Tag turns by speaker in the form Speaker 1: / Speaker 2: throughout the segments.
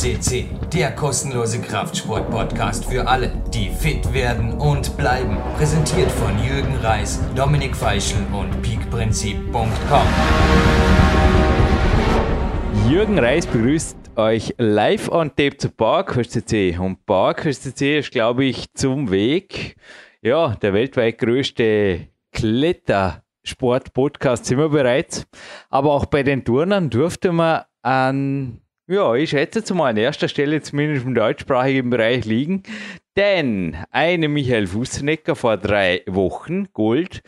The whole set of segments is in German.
Speaker 1: CC, der kostenlose Kraftsport-Podcast für alle, die fit werden und bleiben. Präsentiert von Jürgen Reis, Dominik Feischl und peakprinzip.com.
Speaker 2: Jürgen Reis begrüßt euch live on tape zu PowerQuest CC. Und PowerQuest CC ist, glaube ich, zum Weg, ja, der weltweit größte Klettersport-Podcast sind wir bereits. Aber auch bei den Turnern durfte man an, ja, ich schätze jetzt mal an erster Stelle zumindest im deutschsprachigen Bereich liegen. Denn eine Michael Fußnecker vor drei Wochen, Gold,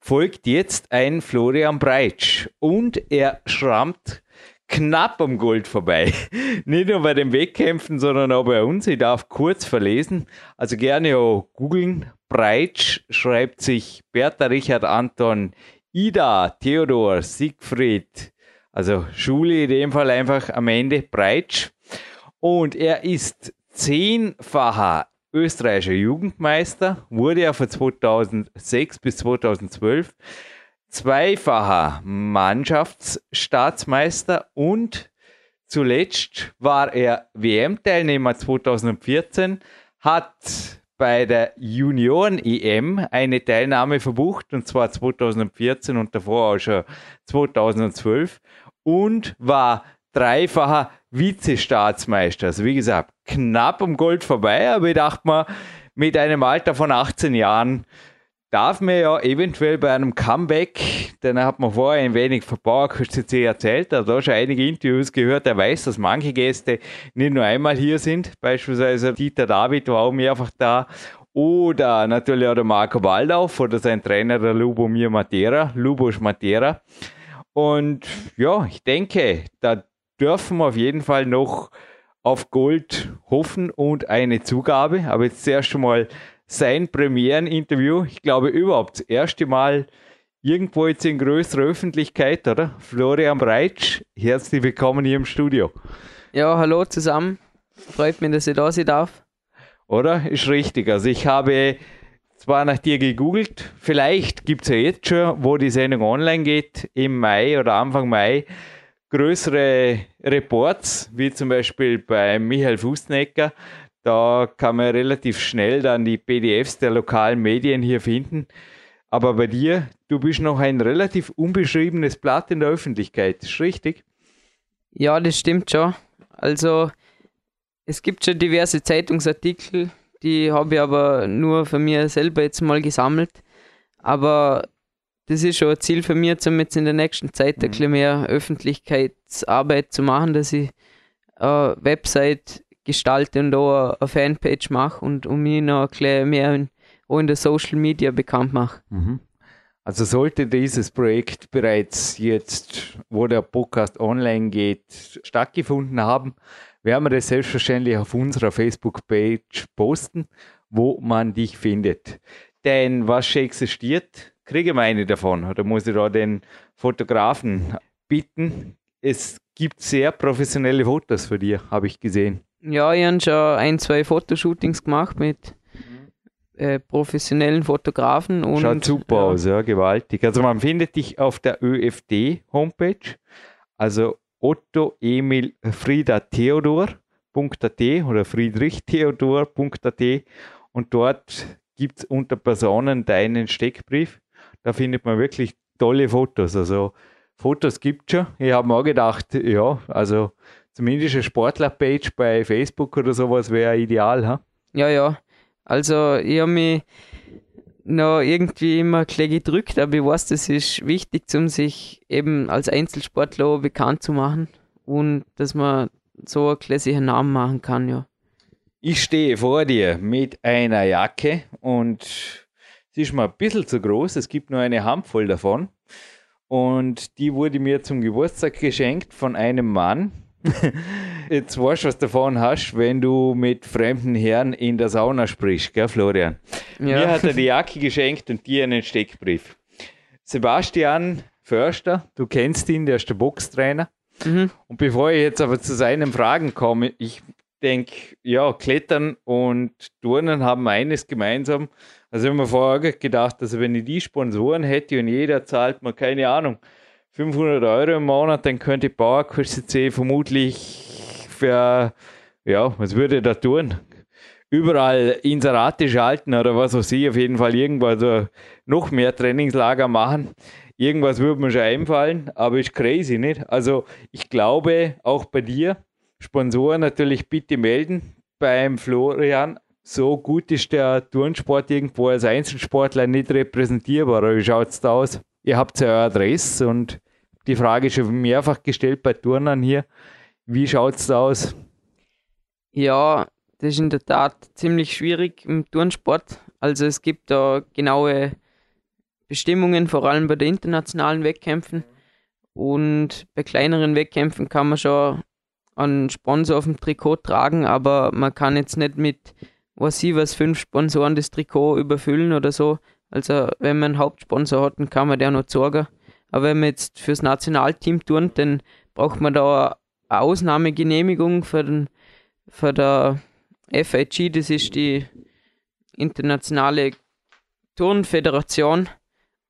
Speaker 2: folgt jetzt ein Florian Breitsch. Und er schrammt knapp am Gold vorbei. Nicht nur bei den Wettkämpfen, sondern auch bei uns. Ich darf kurz verlesen. Also gerne auch googeln. Breitsch schreibt sich Bertha Richard Anton Ida Theodor Siegfried. Also Schule in dem Fall einfach am Ende Breitsch. Und er ist zehnfacher österreichischer Jugendmeister, wurde er von 2006 bis 2012 zweifacher Mannschaftsstaatsmeister und zuletzt war er WM-Teilnehmer 2014, hat bei der Junioren-EM eine Teilnahme verbucht, und zwar 2014 und davor auch schon 2012 und war dreifacher Vizestaatsmeister. Also wie gesagt, knapp um Gold vorbei, aber ich dachte mal, mit einem Alter von 18 Jahren darf mir ja eventuell bei einem Comeback, denn er hat mir vorher ein wenig von PowerCC erzählt, er hat da schon einige Interviews gehört, er weiß, dass manche Gäste nicht nur einmal hier sind, beispielsweise Dieter David war auch mehrfach da oder natürlich auch der Marco Waldorf oder sein Trainer, der Lubomir Matera, Lubos Matera. Und ja, ich denke, da dürfen wir auf jeden Fall noch auf Gold hoffen und eine Zugabe. Aber jetzt zuerst einmal sein Premiereninterview. Ich glaube überhaupt das erste Mal irgendwo jetzt in größerer Öffentlichkeit, oder? Florian Breitsch, herzlich willkommen hier im Studio.
Speaker 3: Ja, hallo zusammen. Freut mich, dass ich da sein darf.
Speaker 2: Oder? Ist richtig. Also ich habe zwar nach dir gegoogelt, vielleicht gibt es ja jetzt schon, wo die Sendung online geht, im Mai oder Anfang Mai, größere Reports, wie zum Beispiel bei Michael Fußnecker, da kann man relativ schnell dann die PDFs der lokalen Medien hier finden. Aber bei dir, du bist noch ein relativ unbeschriebenes Blatt in der Öffentlichkeit, ist richtig?
Speaker 3: Ja, das stimmt schon. Also es gibt schon diverse Zeitungsartikel, die habe ich aber nur für mich selber jetzt mal gesammelt. Aber das ist schon ein Ziel für mich, um jetzt in der nächsten Zeit mhm. ein bisschen mehr Öffentlichkeitsarbeit zu machen, dass ich eine Website gestalte und auch eine Fanpage mache und um mich noch ein mehr in, auch in der Social Media bekannt mache.
Speaker 2: Mhm. Also sollte dieses Projekt bereits jetzt, wo der Podcast online geht, stattgefunden haben, werden wir das selbstverständlich auf unserer Facebook-Page posten, wo man dich findet. Denn was schon existiert, kriege ich eine davon. Oder muss ich da den Fotografen bitten? Es gibt sehr professionelle Fotos für dich, habe ich gesehen.
Speaker 3: Ja, ich habe schon ein, zwei Fotoshootings gemacht mit äh, professionellen Fotografen. Und,
Speaker 2: Schaut super ja. aus, ja, gewaltig. Also man findet dich auf der ÖFD-Homepage, also Otto Emil Frieda Theodor.at oder friedrichtheodor.at und dort gibt es unter Personen deinen Steckbrief. Da findet man wirklich tolle Fotos. Also Fotos gibt es schon. Ich habe mir auch gedacht, ja, also zumindest eine Sportler-Page bei Facebook oder sowas wäre ideal, ha?
Speaker 3: Ja, ja. Also ich habe mich noch irgendwie immer ein gedrückt, aber ich weiß, das ist wichtig, um sich eben als Einzelsportler bekannt zu machen und dass man so einen klassischen Namen machen kann, ja.
Speaker 2: Ich stehe vor dir mit einer Jacke und sie ist mal ein bisschen zu groß, es gibt nur eine Handvoll davon. Und die wurde mir zum Geburtstag geschenkt von einem Mann, Jetzt weißt du, was du davon hast, wenn du mit fremden Herren in der Sauna sprichst, gell, Florian? Ja. Mir hat er die Jacke geschenkt und dir einen Steckbrief. Sebastian Förster, du kennst ihn, der ist der Boxtrainer. Mhm. Und bevor ich jetzt aber zu seinen Fragen komme, ich denke, ja, Klettern und Turnen haben eines gemeinsam. Also ich habe mir vorher gedacht, also wenn ich die Sponsoren hätte und jeder zahlt mir, keine Ahnung, 500 Euro im Monat, dann könnte PowerQuest C vermutlich für, ja, was würde da tun? Überall Inserate schalten oder was auch sie, auf jeden Fall irgendwas, so noch mehr Trainingslager machen. Irgendwas würde mir schon einfallen, aber ist crazy, nicht? Also ich glaube, auch bei dir, Sponsoren natürlich bitte melden beim Florian. So gut ist der Turnsport irgendwo als Einzelsportler nicht repräsentierbar. Wie schaut es da aus? Ihr habt ja eure Adresse und die Frage ist schon mehrfach gestellt bei Turnern hier. Wie schaut es da aus?
Speaker 3: Ja, das ist in der Tat ziemlich schwierig im Turnsport. Also es gibt da genaue Bestimmungen, vor allem bei den internationalen Wettkämpfen. Und bei kleineren Wettkämpfen kann man schon einen Sponsor auf dem Trikot tragen, aber man kann jetzt nicht mit, was ich was, fünf Sponsoren das Trikot überfüllen oder so. Also wenn man einen Hauptsponsor hat, dann kann man der noch sorgen. Aber wenn man jetzt fürs Nationalteam turnt, dann braucht man da eine Ausnahmegenehmigung für, den, für der FIG, das ist die internationale Turnföderation.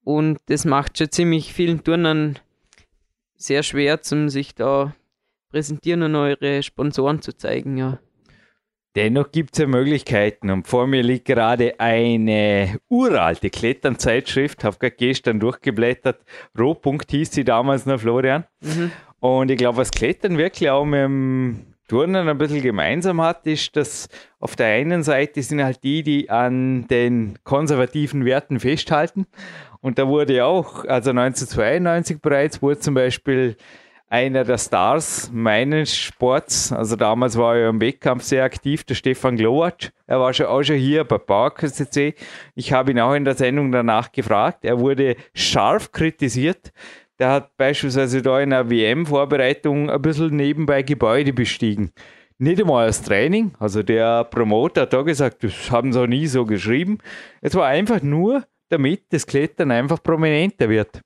Speaker 3: Und das macht schon ziemlich vielen Turnern sehr schwer, zum sich da präsentieren und eure Sponsoren zu zeigen, ja.
Speaker 2: Dennoch gibt es ja Möglichkeiten und vor mir liegt gerade eine uralte Kletternzeitschrift, habe gerade gestern durchgeblättert. Rohpunkt hieß sie damals noch, Florian. Mhm. Und ich glaube, was Klettern wirklich auch mit dem Turnen ein bisschen gemeinsam hat, ist, dass auf der einen Seite sind halt die, die an den konservativen Werten festhalten. Und da wurde auch, also 1992 bereits, wurde zum Beispiel einer der Stars meines Sports. Also damals war er im Wettkampf sehr aktiv, der Stefan Glowacz. Er war schon, auch schon hier bei Park CC. Ich habe ihn auch in der Sendung danach gefragt. Er wurde scharf kritisiert. Der hat beispielsweise da in der WM-Vorbereitung ein bisschen nebenbei Gebäude bestiegen. Nicht einmal als Training. Also der Promoter hat da gesagt, das haben sie auch nie so geschrieben. Es war einfach nur, damit das Klettern einfach prominenter wird.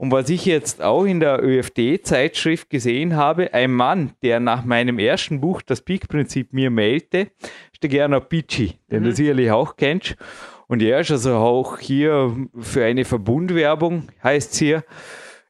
Speaker 2: Und was ich jetzt auch in der ÖFD-Zeitschrift gesehen habe, ein Mann, der nach meinem ersten Buch das Peak-Prinzip mir mailte, ist der Gernot Pitschi, den mhm. du sicherlich auch kennst. Und er ist also auch hier für eine Verbundwerbung, heißt es hier,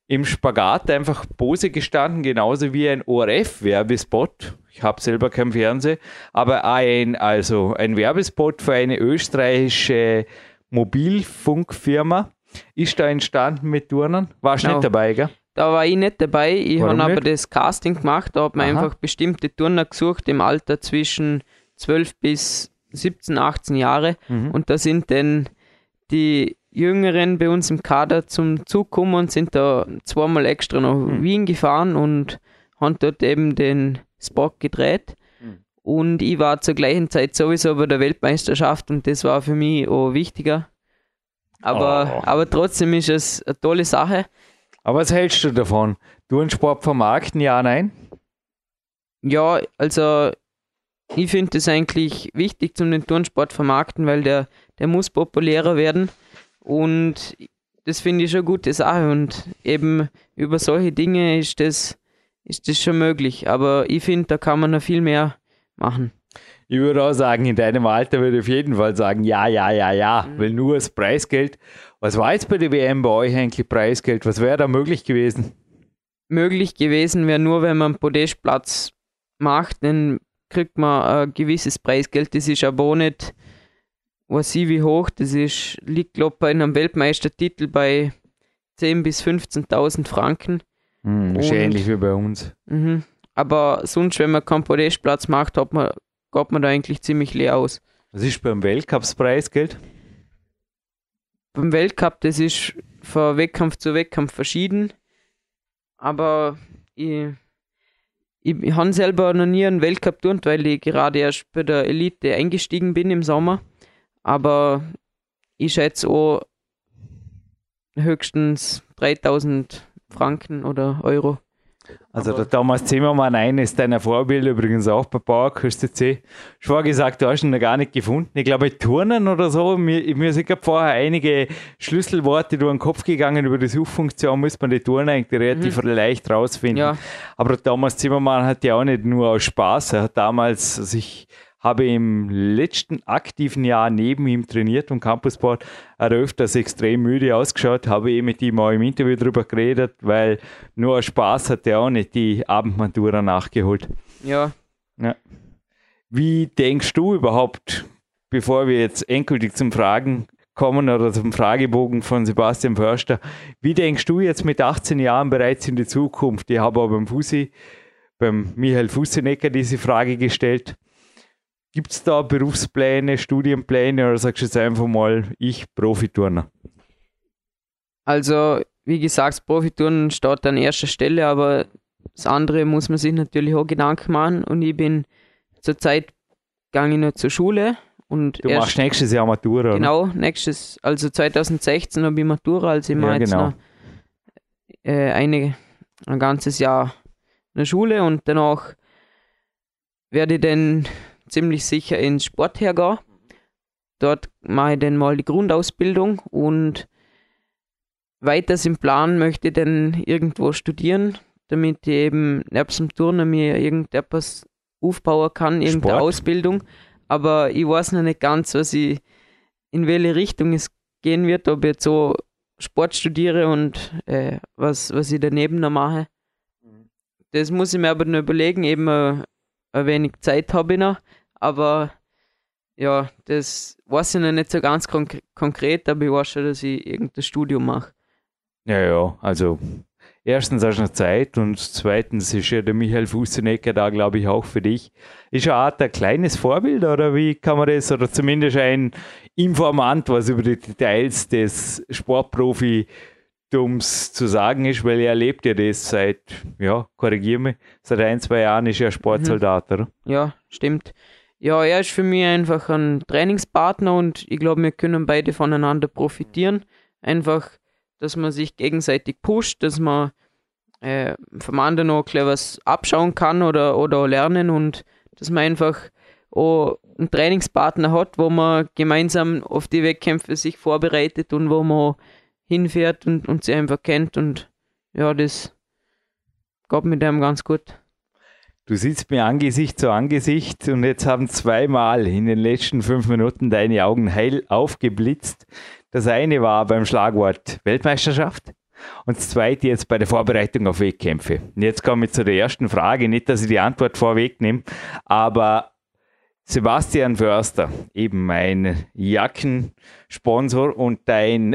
Speaker 2: im Spagat einfach Pose gestanden, genauso wie ein ORF-Werbespot. Ich habe selber kein Fernsehen, aber ein, also ein Werbespot für eine österreichische Mobilfunkfirma ist da entstanden mit Turnern? Warst du genau. nicht dabei, gell?
Speaker 3: Da war ich nicht dabei. Ich habe aber das Casting gemacht. Da man Aha. einfach bestimmte Turner gesucht im Alter zwischen 12 bis 17, 18 Jahre. Mhm. Und da sind dann die Jüngeren bei uns im Kader zum Zug gekommen und sind da zweimal extra nach mhm. Wien gefahren und haben dort eben den Spot gedreht. Mhm. Und ich war zur gleichen Zeit sowieso bei der Weltmeisterschaft und das war für mich auch wichtiger. Aber, oh. aber trotzdem ist es eine tolle Sache.
Speaker 2: Aber was hältst du davon? Turnsport vermarkten, ja, nein?
Speaker 3: Ja, also ich finde es eigentlich wichtig zum den Turnsport vermarkten, weil der, der muss populärer werden. Und das finde ich schon eine gute Sache. Und eben über solche Dinge ist das, ist das schon möglich. Aber ich finde, da kann man noch viel mehr machen.
Speaker 2: Ich würde auch sagen, in deinem Alter würde ich auf jeden Fall sagen, ja, ja, ja, ja, mhm. weil nur das Preisgeld. Was war jetzt bei der WM bei euch eigentlich Preisgeld? Was wäre da möglich gewesen?
Speaker 3: Möglich gewesen wäre nur, wenn man einen Podestplatz macht, dann kriegt man ein gewisses Preisgeld. Das ist aber nicht, was ich wie hoch, das ist, liegt glaube bei einem Weltmeistertitel bei 10.000 bis 15.000 Franken.
Speaker 2: Hm, ist ähnlich wie bei uns.
Speaker 3: Mhm. Aber sonst, wenn man keinen Podestplatz macht, hat man geht man da eigentlich ziemlich leer aus.
Speaker 2: Was ist beim Weltcups-Preisgeld?
Speaker 3: Beim Weltcup, das ist von Wettkampf zu Wettkampf verschieden. Aber ich, ich, ich habe selber noch nie einen Weltcup tun, weil ich gerade erst bei der Elite eingestiegen bin im Sommer. Aber ich schätze auch höchstens 3000 Franken oder Euro.
Speaker 2: Also der Thomas Zimmermann, eines deiner Vorbilder, übrigens auch bei Bauerküste C. Schon gesagt, du hast ihn noch gar nicht gefunden. Ich glaube, Turnen oder so, mir, mir sind gerade vorher einige Schlüsselworte durch den Kopf gegangen über die Suchfunktion, muss man die Turnen eigentlich relativ mhm. leicht rausfinden. Ja. Aber der Thomas Zimmermann hat ja auch nicht nur aus Spaß, er hat damals sich habe im letzten aktiven Jahr neben ihm trainiert und Campussport. Er hat öfters extrem müde ausgeschaut, habe eh mit ihm auch im Interview darüber geredet, weil nur Spaß hat er auch nicht die Abendmatura nachgeholt.
Speaker 3: Ja,
Speaker 2: Ja. Wie denkst du überhaupt, bevor wir jetzt endgültig zum Fragen kommen oder zum Fragebogen von Sebastian Förster, wie denkst du jetzt mit 18 Jahren bereits in die Zukunft? Ich habe aber beim Fussi, beim Michael Fussenecker diese Frage gestellt. Gibt es da Berufspläne, Studienpläne oder sagst du jetzt einfach mal, ich Profiturner?
Speaker 3: Also, wie gesagt, Profiturnen steht an erster Stelle, aber das andere muss man sich natürlich auch Gedanken machen und ich bin zurzeit ich noch zur Schule und
Speaker 2: Du machst nächstes Jahr Matura,
Speaker 3: Genau, nächstes, also 2016 habe ich Matura, also ich
Speaker 2: Ja,
Speaker 3: mache jetzt
Speaker 2: genau.
Speaker 3: noch äh, eine, ein ganzes Jahr in der Schule und danach werde ich dann ziemlich sicher ins Sport hergehen. Dort mache ich dann mal die Grundausbildung und weiters im Plan möchte ich dann irgendwo studieren, damit ich eben nebst dem Turnen mir irgendetwas aufbauen kann, irgendeine
Speaker 2: Sport?
Speaker 3: Ausbildung. Aber ich weiß noch nicht ganz, was ich, in welche Richtung es gehen wird, ob ich jetzt so Sport studiere und äh, was, was ich daneben noch mache. Das muss ich mir aber noch überlegen, eben äh, ein wenig Zeit habe ich noch, aber ja, das weiß ich noch nicht so ganz konk konkret, aber ich weiß schon, dass ich irgendein Studium mache.
Speaker 2: Ja, ja, also erstens hast du noch Zeit und zweitens ist ja der Michael Fussenecker da, glaube ich, auch für dich. Ist eine Art ein kleines Vorbild oder wie kann man das, oder zumindest ein Informant, was über die Details des Sportprofitums zu sagen ist, weil er erlebt ja das seit, ja, korrigier mich, seit ein, zwei Jahren ist er Sportsoldat, oder?
Speaker 3: Ja, stimmt. Ja, er ist für mich einfach ein Trainingspartner und ich glaube, wir können beide voneinander profitieren. Einfach, dass man sich gegenseitig pusht, dass man äh, vom anderen noch gleich was abschauen kann oder, oder lernen und dass man einfach auch einen Trainingspartner hat, wo man gemeinsam auf die Wettkämpfe sich vorbereitet und wo man hinfährt und, und sie einfach kennt und ja, das geht mit dem ganz gut.
Speaker 2: Du sitzt mir Angesicht zu Angesicht und jetzt haben zweimal in den letzten fünf Minuten deine Augen heil aufgeblitzt. Das eine war beim Schlagwort Weltmeisterschaft und das zweite jetzt bei der Vorbereitung auf Wettkämpfe. Und jetzt komme ich zu der ersten Frage, nicht, dass ich die Antwort vorwegnehme, aber Sebastian Förster, eben mein Jackensponsor und dein,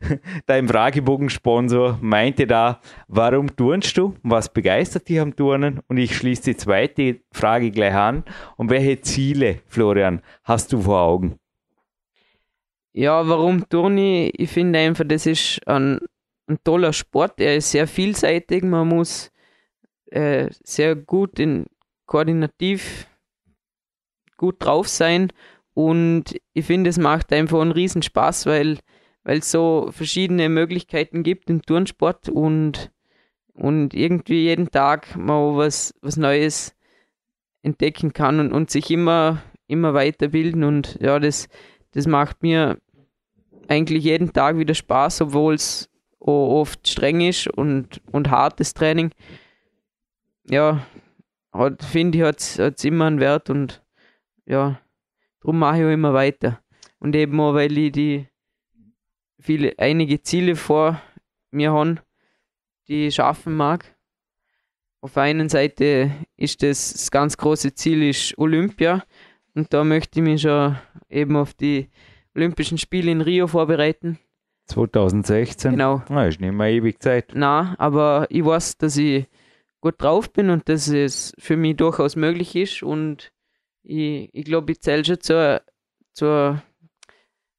Speaker 2: dein Fragebogensponsor, meinte da, warum turnst du? Was begeistert dich am Turnen? Und ich schließe die zweite Frage gleich an. Und welche Ziele, Florian, hast du vor Augen?
Speaker 3: Ja, warum Turni? Ich finde einfach, das ist ein, ein toller Sport. Er ist sehr vielseitig. Man muss äh, sehr gut in koordinativ gut drauf sein. Und ich finde, es macht einfach einen riesen Spaß, weil weil es so verschiedene Möglichkeiten gibt im Turnsport und, und irgendwie jeden Tag mal was, was Neues entdecken kann und, und sich immer, immer weiterbilden. Und ja, das, das macht mir eigentlich jeden Tag wieder Spaß, obwohl es oft streng ist und, und hartes Training. Ja, finde ich, hat es immer einen Wert und ja, darum mache ich auch immer weiter. Und eben auch, weil ich die viele, einige Ziele vor mir habe, die ich schaffen mag. Auf der einen Seite ist das, das ganz große Ziel ist Olympia und da möchte ich mich schon eben auf die Olympischen Spiele in Rio vorbereiten.
Speaker 2: 2016?
Speaker 3: Genau.
Speaker 2: Na, ist nicht mehr ewig Zeit.
Speaker 3: Na, aber ich weiß, dass ich gut drauf bin und dass es für mich durchaus möglich ist und ich, ich glaube, ich zähle schon zur, zur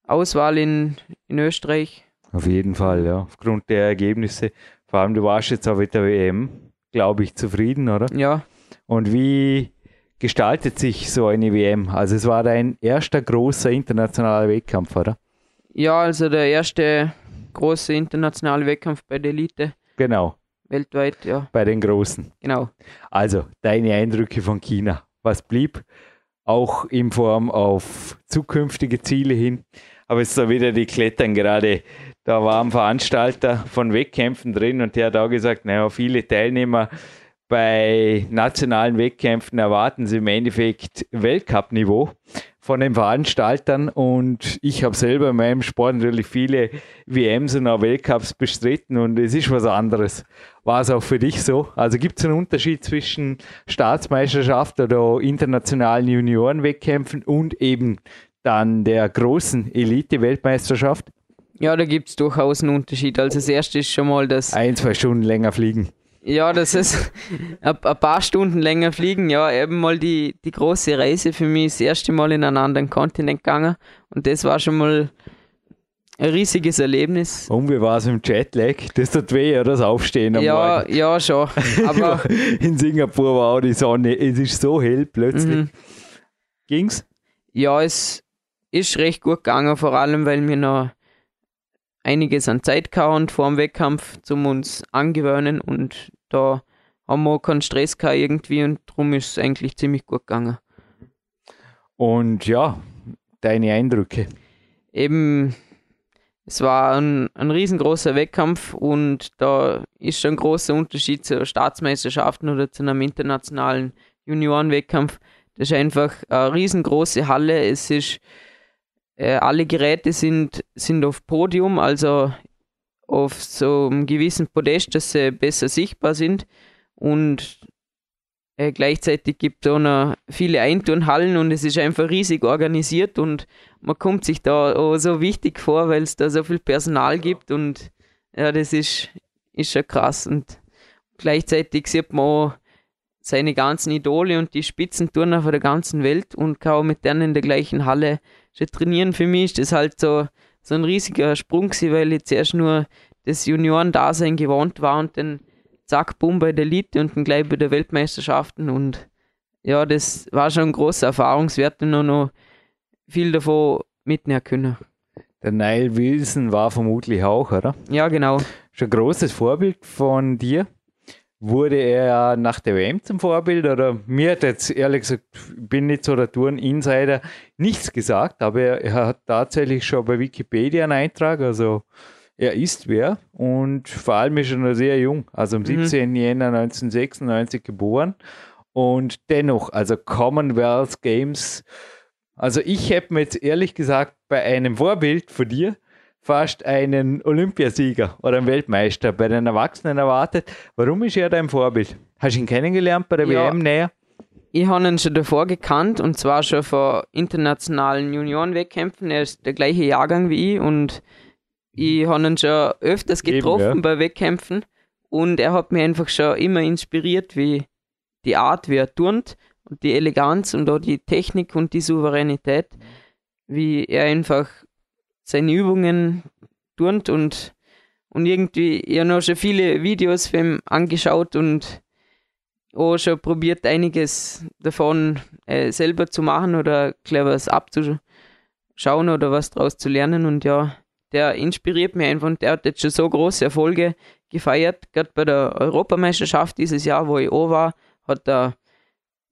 Speaker 3: Auswahl in, in Österreich.
Speaker 2: Auf jeden Fall, ja. Aufgrund der Ergebnisse. Vor allem, du warst jetzt auch mit der WM, glaube ich, zufrieden, oder?
Speaker 3: Ja,
Speaker 2: Und wie gestaltet sich so eine WM? Also es war dein erster großer internationaler Wettkampf, oder?
Speaker 3: ja, also der erste große internationale Wettkampf bei der Elite
Speaker 2: Genau,
Speaker 3: weltweit, ja,
Speaker 2: bei den Großen.
Speaker 3: genau.
Speaker 2: Also, deine Eindrücke von China. Was blieb? Auch in Form auf zukünftige Ziele hin. Aber es ist da wieder die Klettern gerade. Da war ein Veranstalter von Wettkämpfen drin und der hat auch gesagt, naja, viele Teilnehmer bei nationalen Wettkämpfen erwarten sie im Endeffekt Weltcup-Niveau. Von den Veranstaltern und ich habe selber in meinem Sport natürlich viele WMs und auch Weltcups bestritten und es ist was anderes. War es auch für dich so? Also gibt es einen Unterschied zwischen Staatsmeisterschaft oder internationalen Juniorenwettkämpfen und eben dann der großen Elite-Weltmeisterschaft?
Speaker 3: Ja, da gibt es durchaus einen Unterschied. Also das erste ist schon mal das.
Speaker 2: Ein, zwei Stunden länger fliegen.
Speaker 3: Ja, das ist ein, paar Stunden länger fliegen. Ja, eben mal die, die große Reise für mich das erste Mal in einen anderen Kontinent gegangen. Und das war schon mal ein riesiges Erlebnis.
Speaker 2: Und wie war es im Jetlag? Das tut weh, oder? Das Aufstehen am
Speaker 3: ja,
Speaker 2: Morgen.
Speaker 3: Ja, schon. Aber
Speaker 2: in Singapur war auch die Sonne. Es ist so hell plötzlich. Mhm. Ging's?
Speaker 3: Ja, es ist recht gut gegangen, vor allem weil wir noch einiges an Zeit gehabt vor dem Wettkampf, zum uns angewöhnen und da haben wir keinen Stress gehabt irgendwie und darum ist es eigentlich ziemlich gut gegangen.
Speaker 2: Und ja, deine Eindrücke?
Speaker 3: Eben, es war ein, ein riesengroßer Wettkampf und da ist schon ein großer Unterschied zu Staatsmeisterschaften oder zu einem internationalen Juniorenwettkampf. Das ist einfach eine riesengroße Halle. Es ist äh, alle Geräte sind, sind auf Podium, also auf so einem gewissen Podest, dass sie besser sichtbar sind. Und äh, gleichzeitig gibt es auch noch viele Einturnhallen und es ist einfach riesig organisiert und man kommt sich da auch so wichtig vor, weil es da so viel Personal gibt und ja, das ist, ist schon krass. Und gleichzeitig sieht man auch seine ganzen Idole und die Spitzenturner von der ganzen Welt und kann auch mit denen in der gleichen Halle schon trainieren. Für mich ist das halt so, so ein riesiger Sprung gewesen, weil ich zuerst nur das Junioren-Dasein gewohnt war und dann zack, bumm bei der Elite und dann gleich bei der Weltmeisterschaften und ja, das war schon ein großer Erfahrungswert und noch viel davon mitnehmen können.
Speaker 2: Der Nile Wilson war vermutlich auch, oder?
Speaker 3: Ja, genau.
Speaker 2: Schon ein großes Vorbild von dir. Wurde er nach der WM zum Vorbild oder mir hat jetzt ehrlich gesagt, bin nicht so der Touren-Insider, nichts gesagt, aber er, er, hat tatsächlich schon bei Wikipedia einen Eintrag, also er ist wer und vor allem ist er noch sehr jung, also am 17. Mhm. Jänner 1996 geboren und dennoch, also Commonwealth Games, also ich hätte mir jetzt ehrlich gesagt bei einem Vorbild von dir fast einen Olympiasieger oder einen Weltmeister bei den Erwachsenen erwartet. Warum ist er dein Vorbild? Hast du ihn kennengelernt bei der ja, WM näher?
Speaker 3: Ich habe ihn schon davor gekannt und zwar schon vor internationalen Juniorenwettkämpfen. Er ist der gleiche Jahrgang wie ich und ich habe ihn schon öfters getroffen Eben, ja. bei Wettkämpfen und er hat mich einfach schon immer inspiriert, wie die Art, wie er turnt und die Eleganz und auch die Technik und die Souveränität, wie er einfach seine Übungen turnt und, und irgendwie, ich habe noch schon viele Videos von ihm angeschaut und auch schon probiert, einiges davon äh, selber zu machen oder gleich was abzuschauen oder was daraus zu lernen. Und ja, der inspiriert mich einfach und der hat jetzt schon so große Erfolge gefeiert. Gerade bei der Europameisterschaft dieses Jahr, wo ich auch war, hat er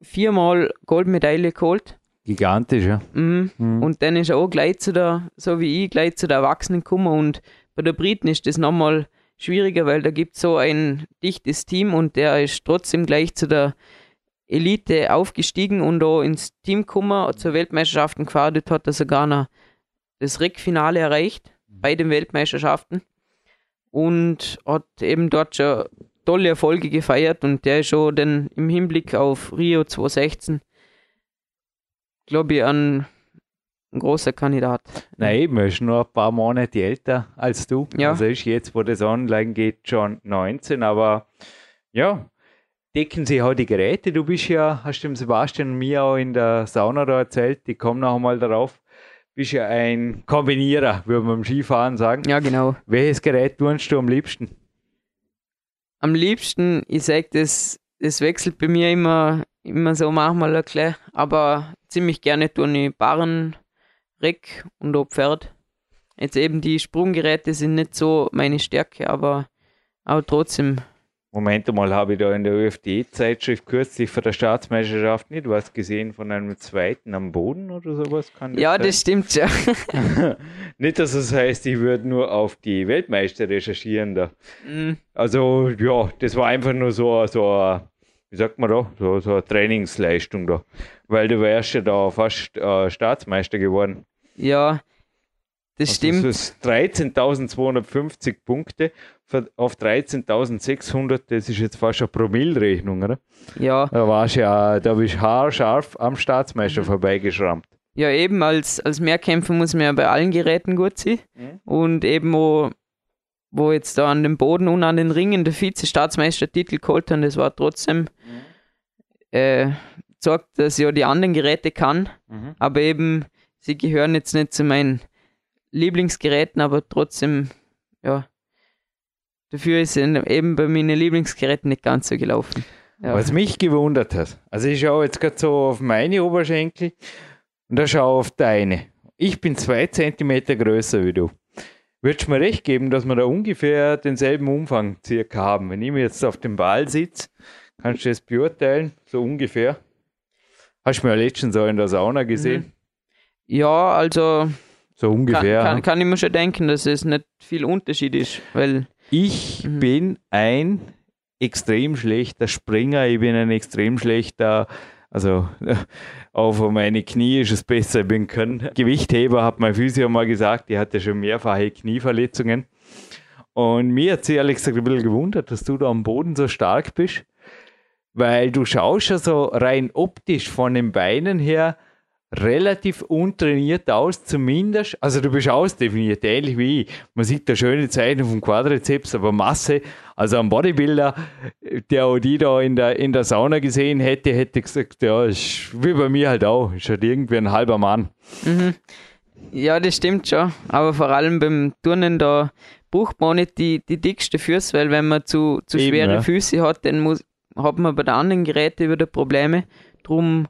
Speaker 3: viermal Goldmedaille geholt.
Speaker 2: Gigantisch, ja.
Speaker 3: Mhm. Mhm. Und dann ist er auch gleich zu der, so wie ich, gleich zu der Erwachsenen gekommen. Und bei der Briten ist das nochmal schwieriger, weil da gibt es so ein dichtes Team und der ist trotzdem gleich zu der Elite aufgestiegen und auch ins Team gekommen, zur Weltmeisterschaften gefahren. Dort hat er sogar noch das Rec-Finale erreicht bei den Weltmeisterschaften und hat eben dort schon tolle Erfolge gefeiert und der ist schon dann im Hinblick auf Rio 2016 glaube ich, ein, ein großer Kandidat.
Speaker 2: Nein, eben, er ist nur ein paar Monate älter als du. Ja. Also ist jetzt, wo das online geht, schon 19, aber ja, decken sich auch die Geräte. Du bist ja, hast dem Sebastian und mir auch in der Sauna da erzählt, die kommen noch einmal darauf. Bist ja ein Kombinierer, würde man beim Skifahren sagen.
Speaker 3: Ja, genau.
Speaker 2: Welches Gerät tust du am liebsten?
Speaker 3: Am liebsten, ich sage, das, das wechselt bei mir immer, immer so manchmal ein bisschen, aber ziemlich gerne tue ich Barren, Reck und auch Pferd. Jetzt eben die Sprunggeräte sind nicht so meine Stärke, aber, aber trotzdem.
Speaker 2: Moment mal, habe ich da in der ÖFD-Zeitschrift kürzlich von der Staatsmeisterschaft nicht was gesehen von einem zweiten am Boden oder sowas?
Speaker 3: Kann das ja, sein? das stimmt ja.
Speaker 2: nicht, dass es das heißt, ich würde nur auf die Weltmeister recherchieren da. Mm. Also, ja, das war einfach nur so, so wie sagt man da, so, so eine Trainingsleistung da. Weil du wärst ja da fast äh, Staatsmeister geworden.
Speaker 3: Ja, das
Speaker 2: Also
Speaker 3: stimmt.
Speaker 2: Das ist 13.250 Punkte auf 13.600, das ist jetzt fast eine Promillrechnung, oder?
Speaker 3: Ja,
Speaker 2: Da warst ja, da bist haarscharf am Staatsmeister
Speaker 3: Mhm.
Speaker 2: vorbeigeschrammt.
Speaker 3: ja, eben als, als Mehrkämpfer muss man ja bei allen Geräten gut sein.
Speaker 2: Mhm.
Speaker 3: Und eben, wo, wo jetzt da an dem Boden und an den Ringen der Vize-Staatsmeistertitel geholt haben, das war trotzdem, äh, sagt, dass ich ja die anderen Geräte kann,
Speaker 2: Mhm.
Speaker 3: aber eben, sie gehören jetzt nicht zu meinen Lieblingsgeräten, aber trotzdem, ja, dafür ist eben bei meinen Lieblingsgeräten nicht ganz so gelaufen. Ja.
Speaker 2: Was mich gewundert hat, also ich schaue jetzt gerade so auf meine Oberschenkel und da schaue auf deine. Ich bin zwei Zentimeter größer wie du. Würdest du mir recht geben, dass wir da ungefähr denselben Umfang circa haben? Wenn ich mir jetzt auf dem Ball sitze, kannst du das beurteilen, so ungefähr? Hast du mir ja letztens so in der Sauna gesehen?
Speaker 3: Ja, also
Speaker 2: So
Speaker 3: kann,
Speaker 2: ungefähr.
Speaker 3: kann,
Speaker 2: hm?
Speaker 3: kann ich mir schon denken, dass es nicht viel Unterschied ist, weil
Speaker 2: Ich
Speaker 3: Mhm.
Speaker 2: bin ein extrem schlechter Springer, ich bin ein extrem schlechter, also auch für meine Knie ist es besser, ich bin kein Gewichtheber, hat mein Physio mal gesagt, die hatte schon mehrfache Knieverletzungen. Und mir hat sie ehrlich gesagt ein bisschen gewundert, dass du da am Boden so stark bist, weil du schaust ja so rein optisch von den Beinen her relativ untrainiert aus, zumindest. Also du bist ausdefiniert, ähnlich wie ich. Man sieht da schöne Zeichen vom Quadrizeps, aber Masse, also ein Bodybuilder, der auch die da in der, in der Sauna gesehen hätte, hätte gesagt, ja, ist wie bei mir halt auch, ist halt irgendwie ein halber Mann.
Speaker 3: Mhm. Ja, das stimmt schon. Aber vor allem beim Turnen, da braucht man auch nicht die, die dickste Füße, weil wenn man zu, zu
Speaker 2: Eben,
Speaker 3: schwere
Speaker 2: ja.
Speaker 3: Füße hat, dann muss, hat man bei den anderen Geräten wieder Probleme. Drum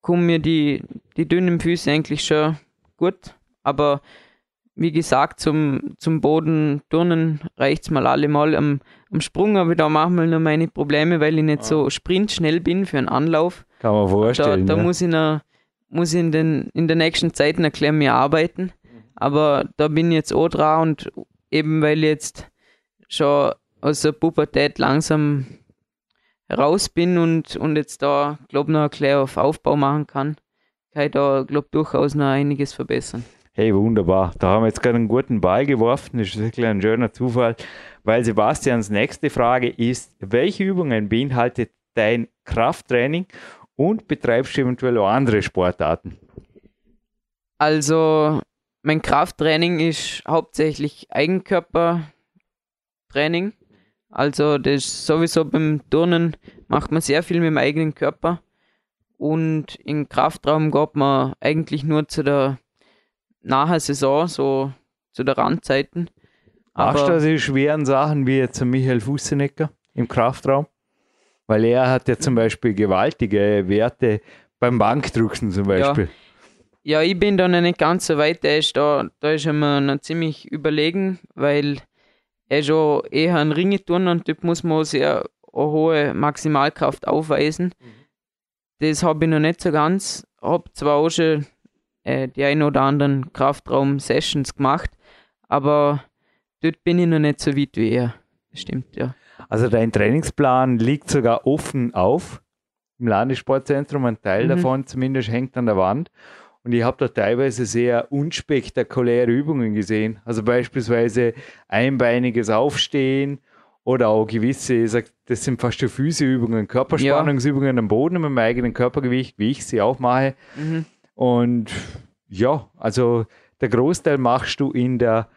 Speaker 3: kommen mir die, die dünnen Füße eigentlich schon gut. Aber wie gesagt, zum, zum Boden turnen reicht es mal allemal. Am, am Sprung habe ich da manchmal noch meine Probleme, weil ich nicht so sprintschnell bin für einen Anlauf.
Speaker 2: Kann man
Speaker 3: Da,
Speaker 2: vorstellen.
Speaker 3: da
Speaker 2: ja.
Speaker 3: muss ich noch, muss ich in, den, in der nächsten Zeit noch klar mehr arbeiten. Aber da bin ich jetzt auch dran und eben weil ich jetzt schon aus der Pubertät langsam raus bin und, und jetzt da, glaube noch klar auf Aufbau machen kann, kann ich da, glaube durchaus noch einiges verbessern.
Speaker 2: Hey, wunderbar. Da haben wir jetzt gerade einen guten Ball geworfen. Das ist wirklich ein schöner Zufall, weil Sebastians nächste Frage ist, welche Übungen beinhaltet dein Krafttraining und betreibst du eventuell auch andere Sportarten?
Speaker 3: Also, mein Krafttraining ist hauptsächlich Eigenkörpertraining. Also, das sowieso beim Turnen macht man sehr viel mit dem eigenen Körper. Und im Kraftraum geht man eigentlich nur zu der nahen Saison, so zu der Randzeiten.
Speaker 2: Machst du
Speaker 3: Aber
Speaker 2: also die schweren Sachen wie jetzt Michael Fussenecker im Kraftraum? Weil er hat ja zum Beispiel gewaltige Werte beim Bankdrücken zum Beispiel.
Speaker 3: ja, ich bin da noch nicht ganz so weit. Der ist da, da ist er mir noch ziemlich überlegen, weil er ist schon eher ein Ringeturner und dort muss man sehr eine hohe Maximalkraft aufweisen. Das habe ich noch nicht so ganz. Habe zwar auch schon äh, die ein oder anderen Kraftraum-Sessions gemacht, aber dort bin ich noch nicht so weit wie er. Stimmt, ja.
Speaker 2: Also dein Trainingsplan liegt sogar offen auf im Landessportzentrum. Ein Teil
Speaker 3: Mhm.
Speaker 2: davon zumindest hängt an der Wand. Und ich habe da teilweise sehr unspektakuläre Übungen gesehen. Also beispielsweise einbeiniges Aufstehen oder auch gewisse, ich sag, das sind fast schon Physioübungen, Körperspannungsübungen am Boden mit dem eigenen Körpergewicht, wie ich sie auch mache.
Speaker 3: Mhm.
Speaker 2: Und ja, also der Großteil machst du in der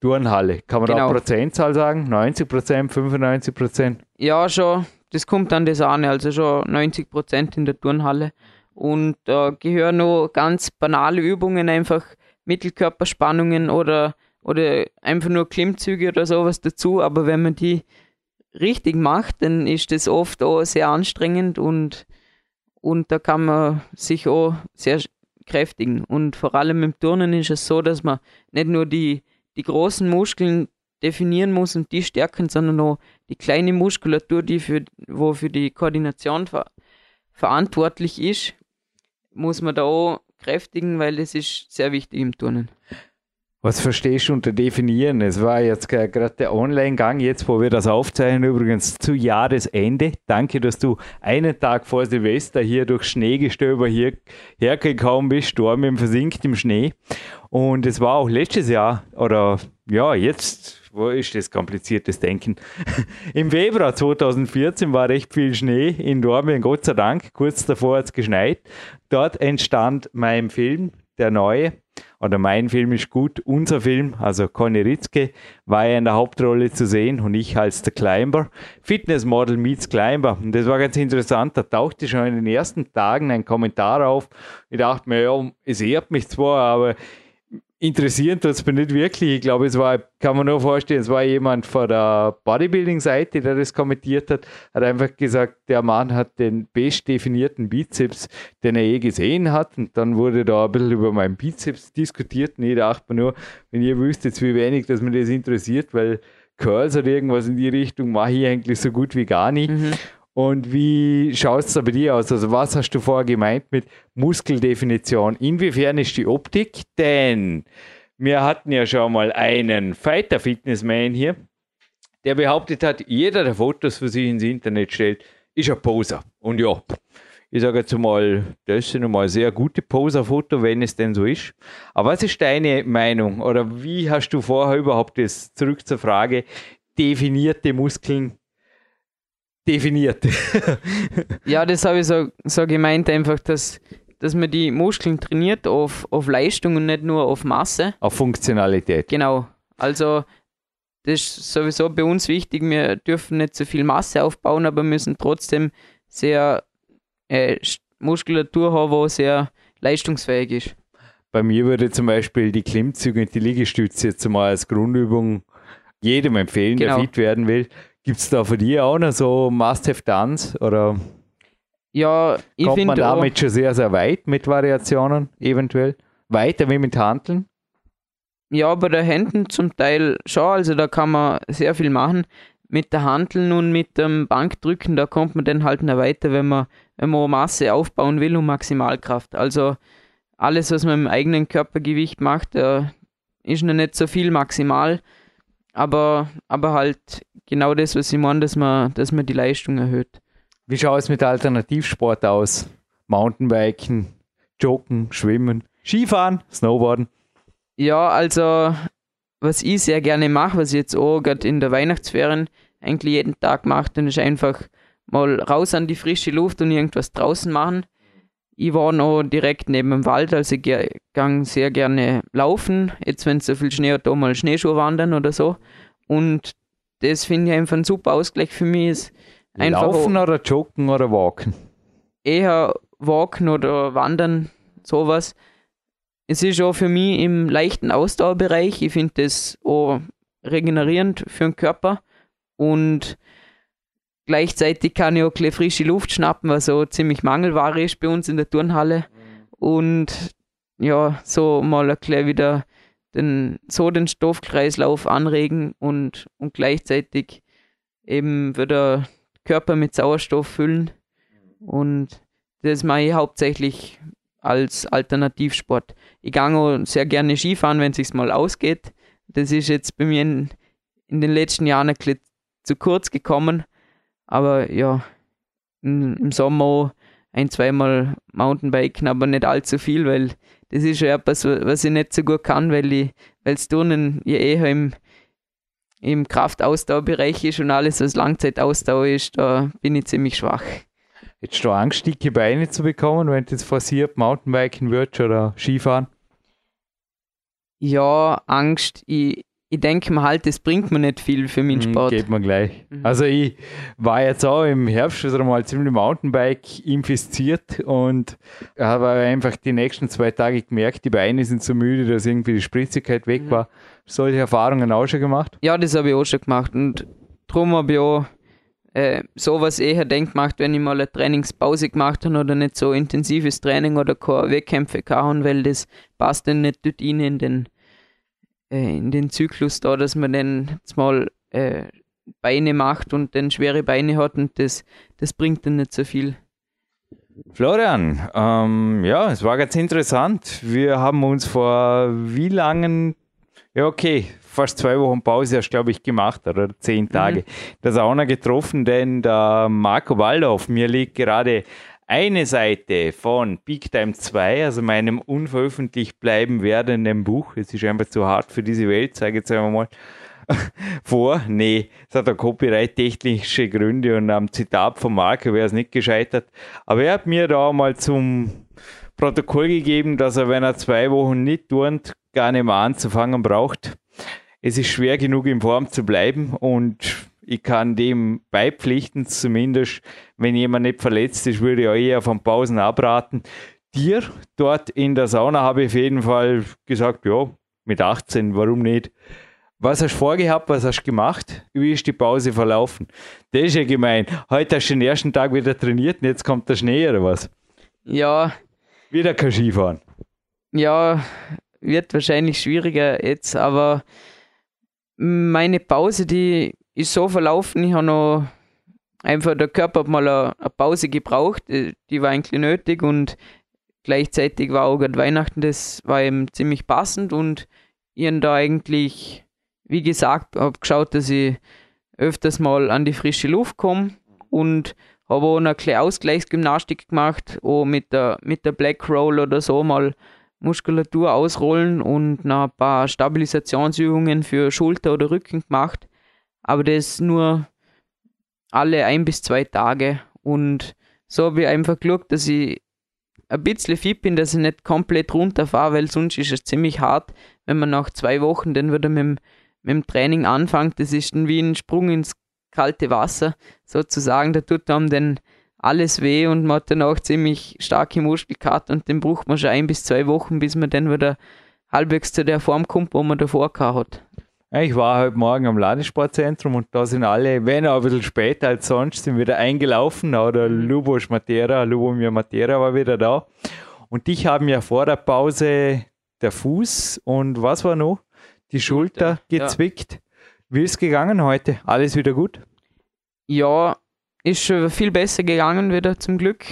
Speaker 2: Turnhalle. Kann man da
Speaker 3: Genau.
Speaker 2: eine Prozentzahl sagen? 90 Prozent, 95 Prozent?
Speaker 3: Ja, schon. Das kommt an das an, also schon 90 Prozent in der Turnhalle. Und da gehören noch ganz banale Übungen, einfach Mittelkörperspannungen oder, oder einfach nur Klimmzüge oder sowas dazu. Aber wenn man die richtig macht, dann ist das oft auch sehr anstrengend und, und da kann man sich auch sehr kräftigen. Und vor allem im Turnen ist es so, dass man nicht nur die, die großen Muskeln definieren muss und die stärken, sondern auch die kleine Muskulatur, die für, wo für die Koordination ver verantwortlich ist, muss man da auch kräftigen, weil das ist sehr wichtig im Turnen.
Speaker 2: Was verstehst du unter definieren? Es war jetzt gerade der Online-Gang, jetzt wo wir das aufzeichnen, übrigens zu Jahresende. Danke, dass du einen Tag vor Silvester hier durch Schneegestöber hier hergekommen bist, Sturm versinkt im Schnee. Und es war auch letztes Jahr, oder ja, jetzt, wo ist das kompliziertes Denken? Im Februar 2014 war recht viel Schnee in Dormien, Gott sei Dank. Kurz davor hat es geschneit. Dort entstand mein Film, der neue oder mein Film ist gut, unser Film, also Conny Ritzke, war ja in der Hauptrolle zu sehen und ich als der Climber. Fitnessmodel meets Climber. Und das war ganz interessant, da tauchte schon in den ersten Tagen ein Kommentar auf. Ich dachte mir, ja, es ehrt mich zwar, aber interessieren tut es mir nicht wirklich. Ich glaube, es war, kann man nur vorstellen, es war jemand von der Bodybuilding-Seite, der das kommentiert hat, hat einfach gesagt, der Mann hat den best definierten Bizeps, den er je gesehen hat. Und dann wurde da ein bisschen über meinen Bizeps diskutiert. Und ich dachte mir nur, wenn ihr wüsstet, wie wenig, dass mir das interessiert, weil Curls oder irgendwas in die Richtung mache ich eigentlich so gut wie gar nicht. Mhm. Und wie schaut es da bei dir aus? Also, was hast du vorher gemeint mit Muskeldefinition? Inwiefern ist die Optik? Denn wir hatten ja schon mal einen Fighter-Fitnessman hier, der behauptet hat, jeder der Fotos für sich ins Internet stellt, ist ein Poser. Und ja, ich sage jetzt mal, das sind mal sehr gute Poser-Foto, wenn es denn so ist. Aber was ist deine Meinung? Oder wie hast du vorher überhaupt das, zurück zur Frage, definierte Muskeln definiert.
Speaker 3: ja, das habe ich so, so gemeint, einfach, dass, dass man die Muskeln trainiert auf, auf Leistung und nicht nur auf Masse.
Speaker 2: Auf Funktionalität.
Speaker 3: Genau. Also, das ist sowieso bei uns wichtig. Wir dürfen nicht so viel Masse aufbauen, aber müssen trotzdem sehr äh, Muskulatur haben, die sehr leistungsfähig ist.
Speaker 2: Bei mir würde zum Beispiel die Klimmzüge und die Liegestütze jetzt mal als Grundübung jedem empfehlen, genau. der fit werden will. Gibt es da für dich auch noch so Must-Have-Dance? Oder
Speaker 3: ja,
Speaker 2: ich kommt man damit schon sehr, sehr weit mit Variationen eventuell? Weiter wie mit Handeln?
Speaker 3: Ja, bei der Händen zum Teil schon. Also da kann man sehr viel machen. Mit der Handeln und mit dem Bankdrücken, da kommt man dann halt noch weiter, wenn man, wenn man Masse aufbauen will und Maximalkraft. Also alles, was man im eigenen Körpergewicht macht, da ist noch nicht so viel maximal, aber, aber halt genau das, was ich meine, dass man, dass man die Leistung erhöht.
Speaker 2: Wie schaut es mit Alternativsport aus? Mountainbiken, Joggen, Schwimmen, Skifahren, Snowboarden?
Speaker 3: Ja, also was ich sehr gerne mache, was ich jetzt auch gerade in der Weihnachtsferien eigentlich jeden Tag mache, dann ist einfach mal raus an die frische Luft und irgendwas draußen machen. Ich war noch direkt neben dem Wald, also ich gehe sehr gerne laufen. Jetzt, wenn es so viel Schnee hat, da mal Schneeschuh wandern oder so. Und das finde ich einfach ein super Ausgleich für mich. Ist einfach
Speaker 2: Laufen oder joggen oder walken?
Speaker 3: Eher walken oder wandern, sowas. Es ist auch für mich im leichten Ausdauerbereich. Ich finde das auch regenerierend für den Körper und gleichzeitig kann ich auch ein frische Luft schnappen, was so ziemlich Mangelware ist bei uns in der Turnhalle. Und ja, so mal ein wieder den, so den Stoffkreislauf anregen und, und gleichzeitig eben wieder Körper mit Sauerstoff füllen. Und das mache ich hauptsächlich als Alternativsport. Ich gehe auch sehr gerne Skifahren, wenn es sich mal ausgeht. Das ist jetzt bei mir in, in den letzten Jahren ein bisschen zu kurz gekommen. Aber ja, im Sommer ein, zweimal Mountainbiken, aber nicht allzu viel, weil das ist ja etwas, was ich nicht so gut kann, weil ich, weil das Turnen ja eher im, im Kraftausdauerbereich ist und alles, was Langzeitausdauer ist, da bin ich ziemlich schwach.
Speaker 2: Hättest du Angst, dicke Beine zu bekommen, wenn du jetzt forciert Mountainbiken würdest oder Skifahren?
Speaker 3: Ja, Angst. Ich, ich denke mir halt, das bringt mir nicht viel für meinen mhm, Sport.
Speaker 2: Geht mir gleich. Mhm. Also ich war jetzt auch im Herbst wieder mal ziemlich Mountainbike infiziert und habe einfach die nächsten zwei Tage gemerkt, die Beine sind so müde, dass irgendwie die Spritzigkeit weg mhm. war. Solche Erfahrungen auch schon gemacht?
Speaker 3: Ja, das habe ich auch schon gemacht und darum habe ich auch äh, sowas eher denkt macht, wenn ich mal eine Trainingspause gemacht habe oder nicht so intensives Training oder keine Wettkämpfe kann, weil das passt dann nicht dort rein in den äh, in den Zyklus da, dass man dann jetzt mal äh, Beine macht und dann schwere Beine hat und das, das bringt dann nicht so viel.
Speaker 2: Florian, ähm, ja, es war ganz interessant. Wir haben uns vor wie langen Ja, okay, fast zwei Wochen Pause hast glaube ich, gemacht, oder zehn Tage. Mhm. Das auch noch getroffen, denn der Marco Waldorf, mir liegt gerade eine Seite von Big Time 2, also meinem unveröffentlicht bleiben werdenden Buch. Es ist einfach zu hart für diese Welt, sage ich jetzt einmal mal vor. Nee, es hat copyright-technische Gründe und am Zitat von Marco wäre es nicht gescheitert. Aber er hat mir da mal zum Protokoll gegeben, dass er, wenn er zwei Wochen nicht turnt, gar nicht mehr anzufangen braucht. Es ist schwer genug in Form zu bleiben und ich kann dem beipflichten, zumindest wenn jemand nicht verletzt ist, würde ich auch eher von Pausen abraten. Dir dort in der Sauna habe ich auf jeden Fall gesagt, ja, mit 18, warum nicht? Was hast du vorgehabt, was hast du gemacht? Wie ist die Pause verlaufen? Das ist ja gemein. Heute hast du den ersten Tag wieder trainiert und jetzt kommt der Schnee oder was?
Speaker 3: Ja.
Speaker 2: Wieder kein Skifahren.
Speaker 3: Ja, wird wahrscheinlich schwieriger jetzt, aber meine Pause, die ist so verlaufen, ich habe noch einfach, der Körper hat mal eine, Pause gebraucht, äh, die war eigentlich nötig und gleichzeitig war auch gerade Weihnachten, das war eben ziemlich passend und ich habe da eigentlich, wie gesagt, habe geschaut, dass ich öfters mal an die frische Luft komme und habe auch noch eine Ausgleichsgymnastik gemacht, auch mit der, mit der Black Roll oder so mal Muskulatur ausrollen und noch ein paar Stabilisationsübungen für Schulter oder Rücken gemacht. Aber das nur alle ein bis zwei Tage. Und so habe ich einfach geschaut, dass ich ein bisschen fit bin, dass ich nicht komplett runterfahre, weil sonst ist es ziemlich hart, wenn man nach zwei Wochen dann wieder mit dem, mit dem Training anfängt. Das ist dann wie ein Sprung ins kalte Wasser, sozusagen. Da tut dann den alles weh und man hat dann auch ziemlich starke Muskelkater und den braucht man schon ein bis zwei Wochen, bis man dann wieder halbwegs zu der Form kommt, wo man davor hat.
Speaker 2: Ich war heute Morgen am Landessportzentrum und da sind alle, wenn auch ein bisschen später als sonst, sind wieder eingelaufen. Auch der Lubos Matera, Lubomir Matera war wieder da. Und dich haben ja vor der Pause der Fuß und was war noch? Die Schulter gezwickt. Ja. Wie ist es gegangen heute? Alles wieder gut?
Speaker 3: Ja, ist schon viel besser gegangen wieder zum Glück.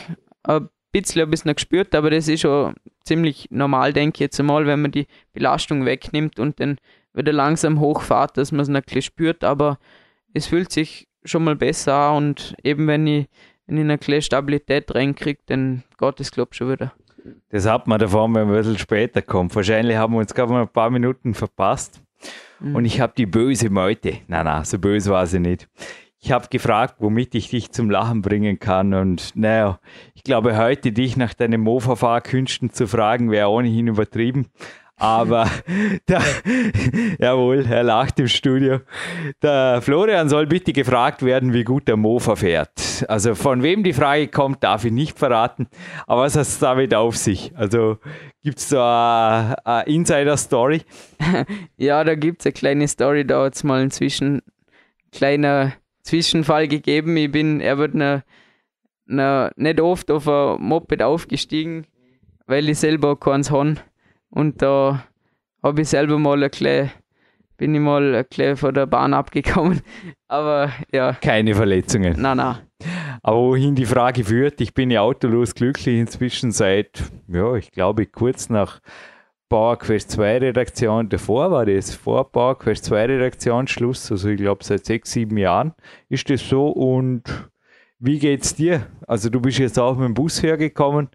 Speaker 3: Ein bisschen habe ich es noch gespürt, aber das ist schon ziemlich normal, denke ich jetzt einmal, wenn man die Belastung wegnimmt und dann wieder langsam hochfahrt, dass man es bisschen spürt, aber es fühlt sich schon mal besser an und eben wenn ich, wenn ich eine kleine Stabilität reinkriege, dann geht es glaube schon wieder.
Speaker 2: Das hat man davon, wenn man ein bisschen später kommt. Wahrscheinlich haben wir uns gerade mal ein paar Minuten verpasst. Mhm. Und ich habe die böse Meute. Nein, nein, so böse war sie nicht ich habe gefragt, womit ich dich zum Lachen bringen kann. Und naja, ich glaube, heute dich nach deinen Mofa-Fahrkünsten zu fragen, wäre ohnehin übertrieben. Aber der, jawohl, er lacht im Studio. Der Florian soll bitte gefragt werden, wie gut der Mofa fährt. Also von wem die Frage kommt, darf ich nicht verraten. Aber was hat es damit auf sich? Also gibt es da eine Insider-Story?
Speaker 3: Ja, da gibt es eine kleine Story, da hat es mal inzwischen kleiner Zwischenfall gegeben. Ich bin, er wird ne, ne, nicht oft auf ein Moped aufgestiegen, weil ich selber keins habe. Und da habe ich selber mal ein klein, bin ich mal ein klein von der Bahn abgekommen. Aber ja.
Speaker 2: Keine Verletzungen.
Speaker 3: Nein, nein.
Speaker 2: Aber wohin die Frage führt, ich bin ja autolos glücklich inzwischen seit, ja, ich glaube kurz nach PowerQuest 2 Redaktion, davor war das, vor PowerQuest 2 Redaktion Schluss, also ich glaube seit sechs, sieben Jahren ist das so und wie geht's dir? Also du bist jetzt auch mit dem Bus hergekommen,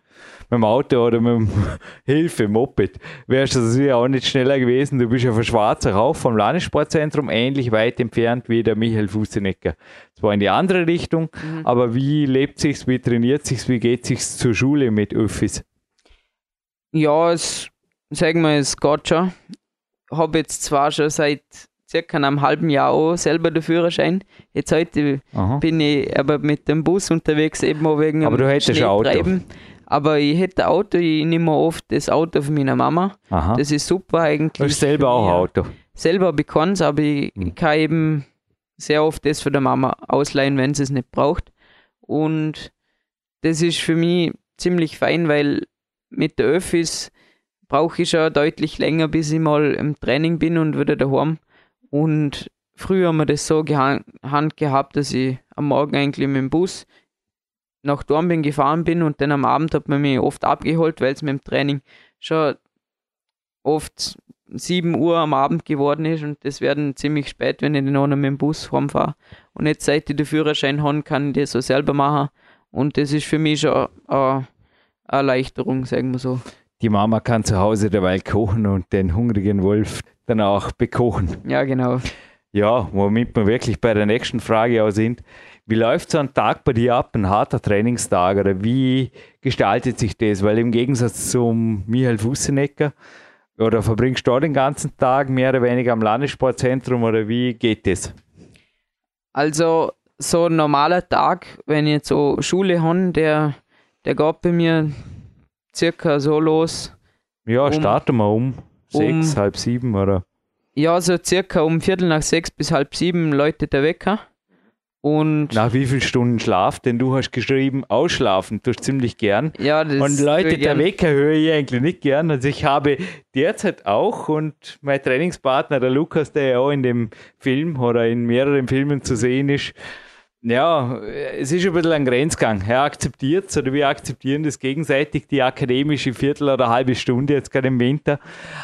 Speaker 2: mit dem Auto oder mit dem Hilfe, Moped. Wärst du sicher auch nicht schneller gewesen. Du bist ja von Schwarzer Rauch vom Landessportzentrum ähnlich weit entfernt wie der Michael Fusenecker. Zwar in die andere Richtung, mhm. aber wie lebt sich's, wie trainiert sich's, wie geht sich's zur Schule mit Öffis?
Speaker 3: Ja, es sagen wir, es geht schon. Habe jetzt zwar schon seit circa einem halben Jahr auch selber den Führerschein. Jetzt heute Aha. bin ich aber mit dem Bus unterwegs, eben auch wegen
Speaker 2: Aber du hättest ein Auto.
Speaker 3: Aber ich hätte ein Auto, ich nehme oft das Auto von meiner Mama. Aha. Das ist super eigentlich. Du
Speaker 2: selber auch ein Auto?
Speaker 3: Selber bekannt, aber ich hm. kann eben sehr oft das von der Mama ausleihen, wenn sie es nicht braucht. Und das ist für mich ziemlich fein, weil mit der Öffis brauche ich schon deutlich länger, bis ich mal im Training bin und wieder daheim. Und früher haben wir das so Hand gehabt, dass ich am Morgen eigentlich mit dem Bus nach Dornbirn gefahren bin und dann am Abend hat man mich oft abgeholt, weil es mit dem Training schon oft 7 Uhr am Abend geworden ist und das werden ziemlich spät, wenn ich dann noch mit dem Bus heimfahre. Und jetzt, seit ich den Führerschein habe, kann ich das so selber machen. Und das ist für mich schon eine Erleichterung, sagen wir so.
Speaker 2: Die Mama kann zu Hause derweil kochen und den hungrigen Wolf dann auch bekochen.
Speaker 3: Ja, genau.
Speaker 2: Ja, womit wir wirklich bei der nächsten Frage auch sind. Wie läuft so ein Tag bei dir ab, ein harter Trainingstag oder wie gestaltet sich das? Weil im Gegensatz zum Michael Fussenecker, oder verbringst du den ganzen Tag mehr oder weniger am Landessportzentrum oder wie geht das?
Speaker 3: Also so ein normaler Tag, wenn ich jetzt so Schule habe, der, der geht bei mir circa so los.
Speaker 2: Ja, um, starten wir um sechs, um, halb sieben oder?
Speaker 3: Ja, so circa um Viertel nach sechs bis halb sieben läutet der Wecker. Und
Speaker 2: Nach wie vielen Stunden Schlaf? Denn du hast geschrieben, ausschlafen tust ziemlich gern.
Speaker 3: Ja, das
Speaker 2: Und Leute, der Wecker höre ich eigentlich nicht gern. Also ich habe derzeit auch und mein Trainingspartner, der Lukas, der ja auch in dem Film oder in mehreren Filmen zu sehen ist, ja, es ist ein bisschen ein Grenzgang. Er akzeptiert es oder wir akzeptieren das gegenseitig, die akademische Viertel oder halbe Stunde, jetzt gerade im Winter.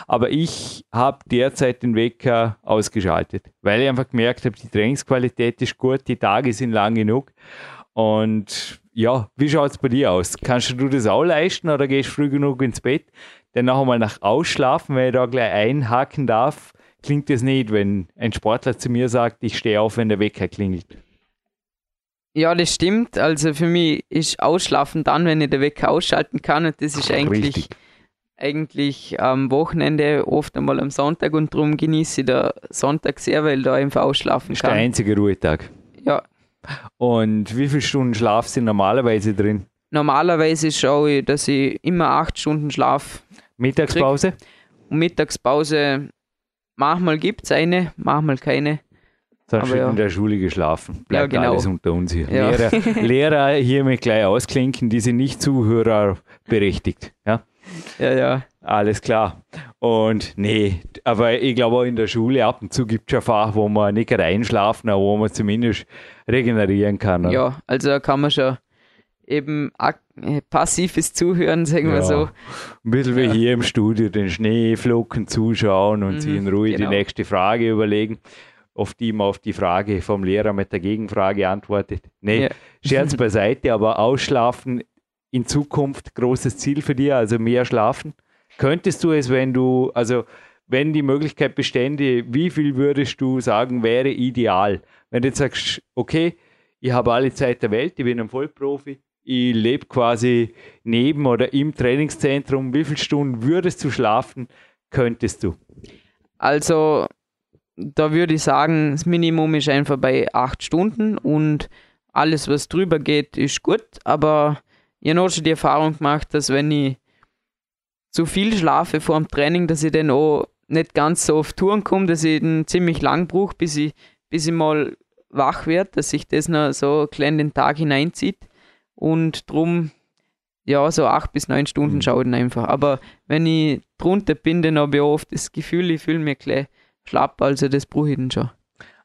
Speaker 2: Aber ich habe derzeit den Wecker ausgeschaltet, weil ich einfach gemerkt habe, die Trainingsqualität ist gut, die Tage sind lang genug. Und ja, wie schaut es bei dir aus? Kannst du das auch leisten oder gehst früh genug ins Bett? Dann noch einmal nach Ausschlafen, wenn ich da gleich einhaken darf, klingt das nicht, wenn ein Sportler zu mir sagt, ich stehe auf, wenn der Wecker klingelt.
Speaker 3: Ja, das stimmt. Also für mich ist Ausschlafen dann, wenn ich den Wecker ausschalten kann. Und das ist eigentlich, eigentlich am Wochenende, oft einmal am Sonntag. Und darum genieße ich den Sonntag sehr, weil da einfach ausschlafen
Speaker 2: ist
Speaker 3: kann.
Speaker 2: Ist der einzige Ruhetag.
Speaker 3: Ja.
Speaker 2: Und wie viele Stunden Schlaf sind normalerweise drin?
Speaker 3: Normalerweise schaue ich, dass ich immer acht Stunden Schlaf.
Speaker 2: Mittagspause?
Speaker 3: Und Mittagspause, manchmal gibt es eine, manchmal keine.
Speaker 2: Dann hast ja. in der Schule geschlafen. Bleibt
Speaker 3: ja, genau.
Speaker 2: alles unter uns hier.
Speaker 3: Ja.
Speaker 2: Lehrer, Lehrer hiermit gleich ausklinken, die sind nicht Zuhörer berechtigt. Ja?
Speaker 3: ja, ja.
Speaker 2: Alles klar. Und nee, aber ich glaube auch in der Schule ab und zu gibt es ja Fach, wo man nicht reinschlafen, aber wo man zumindest regenerieren kann. Oder?
Speaker 3: Ja, also kann man schon eben passives Zuhören, sagen wir so.
Speaker 2: Ein bisschen wie hier im Studio den Schneeflocken zuschauen und mhm, sich in Ruhe genau. die nächste Frage überlegen oft immer auf die Frage vom Lehrer mit der Gegenfrage antwortet. Nee, ja. Scherz beiseite, aber ausschlafen in Zukunft großes Ziel für dich, also mehr schlafen. Könntest du es, wenn du, also wenn die Möglichkeit bestände, wie viel würdest du sagen, wäre ideal? Wenn du jetzt sagst, okay, ich habe alle Zeit der Welt, ich bin ein Vollprofi, ich lebe quasi neben oder im Trainingszentrum, wie viele Stunden würdest du schlafen, könntest du?
Speaker 3: Also da würde ich sagen, das Minimum ist einfach bei acht Stunden und alles, was drüber geht, ist gut. Aber ich habe auch schon die Erfahrung gemacht, dass wenn ich zu viel schlafe vor dem Training, dass ich dann auch nicht ganz so auf Touren komme, dass ich dann ziemlich lang brauche, bis ich, bis ich mal wach werde, dass sich das noch so klein den Tag hineinzieht. Und drum, ja, so acht bis neun Stunden mhm. schaue ich dann einfach. Aber wenn ich drunter bin, dann habe ich oft das Gefühl, ich fühle mich gleich schlapp, also das brauche ich dann schon.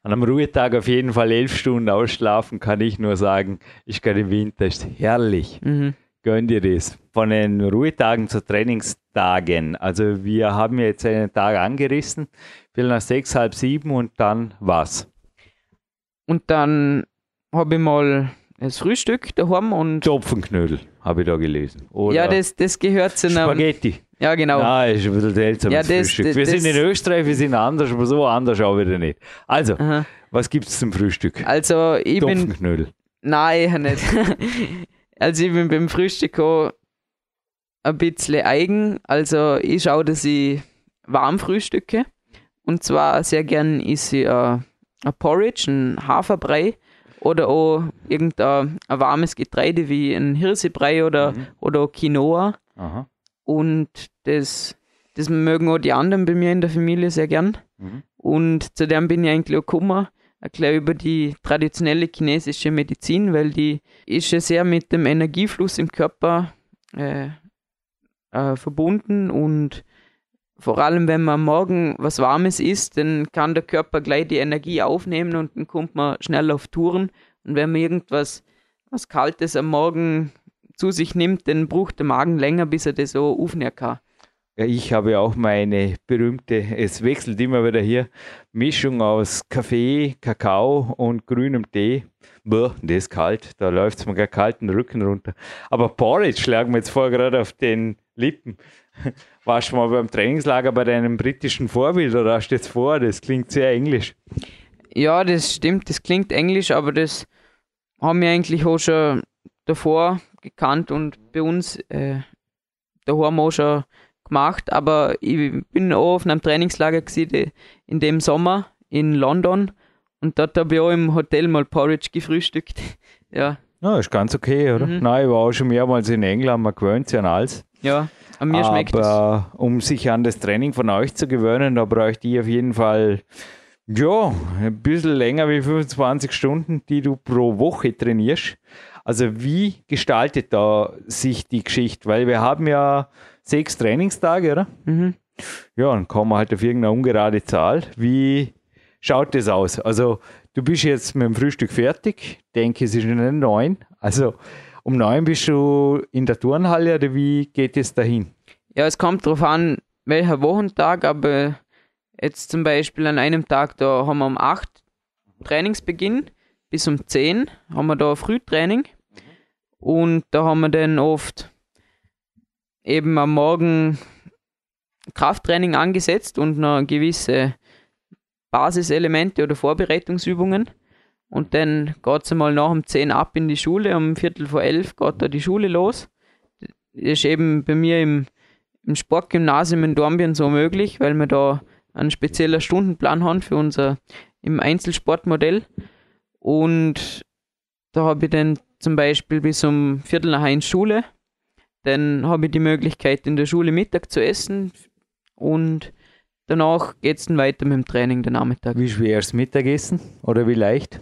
Speaker 2: An einem Ruhetag auf jeden Fall elf Stunden ausschlafen, kann ich nur sagen, ich kann im Winter, ist herrlich. Mhm. Gönn dir das. Von den Ruhetagen zu Trainingstagen. Also wir haben jetzt einen Tag angerissen, viel nach sechs, halb sieben und dann was?
Speaker 3: Und dann habe ich mal das Frühstück daheim und.
Speaker 2: Topfenknödel, habe ich da gelesen.
Speaker 3: Oder ja, das, das gehört zu einem.
Speaker 2: Spaghetti.
Speaker 3: Ja, genau.
Speaker 2: Nein, ist ein bisschen seltsam. Ja, das, Frühstück. Das, wir sind in Österreich, wir sind anders, aber so anders auch wieder nicht. Also, Aha. was gibt es zum Frühstück?
Speaker 3: Also, ich bin. Nein, nicht. also, ich bin beim Frühstück auch ein bisschen eigen. Also, ich schaue, dass ich warm frühstücke. Und zwar sehr gern ist ich ein Porridge, ein Haferbrei oder auch irgendein ein warmes Getreide wie ein Hirsebrei oder, mhm. oder Quinoa. Aha. Und das, das mögen auch die anderen bei mir in der Familie sehr gern. Mhm. Und zu dem bin ich eigentlich auch gekommen, erkläre über die traditionelle chinesische Medizin, weil die ist ja sehr mit dem Energiefluss im Körper äh, äh, verbunden und vor allem, wenn man morgen was Warmes isst, dann kann der Körper gleich die Energie aufnehmen und dann kommt man schnell auf Touren. Und wenn man irgendwas was Kaltes am Morgen zu sich nimmt, dann braucht der Magen länger, bis er das so aufnehmen kann.
Speaker 2: Ja, ich habe ja auch meine berühmte, es wechselt immer wieder hier, Mischung aus Kaffee, Kakao und grünem Tee. Boah, das ist kalt, da läuft es mir gar kalten Rücken runter. Aber Porridge schlagen wir jetzt vor gerade auf den Lippen. Warst du mal beim Trainingslager bei deinem britischen Vorbild oder hast du jetzt vor? Das klingt sehr englisch.
Speaker 3: Ja, das stimmt, das klingt englisch, aber das haben wir eigentlich auch schon davor gekannt und bei uns äh, daheim auch schon gemacht. Aber ich bin auch auf einem Trainingslager gewesen, in dem Sommer in London und dort habe ich auch im Hotel mal Porridge gefrühstückt. ja.
Speaker 2: Ja, ist ganz okay, oder?
Speaker 3: Mhm.
Speaker 2: Nein, ich war auch schon mehrmals in England, man gewöhnt sich an alles.
Speaker 3: Ja, an mir schmeckt es.
Speaker 2: Aber um sich an das Training von euch zu gewöhnen, da bräuchte ich auf jeden Fall ja, ein bisschen länger wie 25 Stunden, die du pro Woche trainierst. Also wie gestaltet da sich die Geschichte? Weil wir haben ja sechs Trainingstage, oder?
Speaker 3: Mhm.
Speaker 2: Ja, dann kommen wir halt auf irgendeine ungerade Zahl. Wie schaut das aus? Also du bist jetzt mit dem Frühstück fertig, denke es ist schon neun. Also um neun bist du in der Turnhalle oder wie geht es dahin?
Speaker 3: Ja, es kommt darauf an, welcher Wochentag, aber jetzt zum Beispiel an einem Tag, da haben wir um 8 Trainingsbeginn bis um 10 haben wir da Frühtraining und da haben wir dann oft eben am Morgen Krafttraining angesetzt und noch gewisse Basiselemente oder Vorbereitungsübungen. Und dann geht es einmal nach um 10 ab in die Schule. Um Viertel vor elf geht da die Schule los. Das ist eben bei mir im, im Sportgymnasium in Dornbirn so möglich, weil wir da einen speziellen Stundenplan haben für unser im Einzelsportmodell. Und da habe ich dann zum Beispiel bis um Viertel nach eins Schule. Dann habe ich die Möglichkeit, in der Schule Mittag zu essen. Und danach geht es dann weiter mit dem Training den Nachmittag.
Speaker 2: Wie schwer ist Mittagessen oder wie leicht?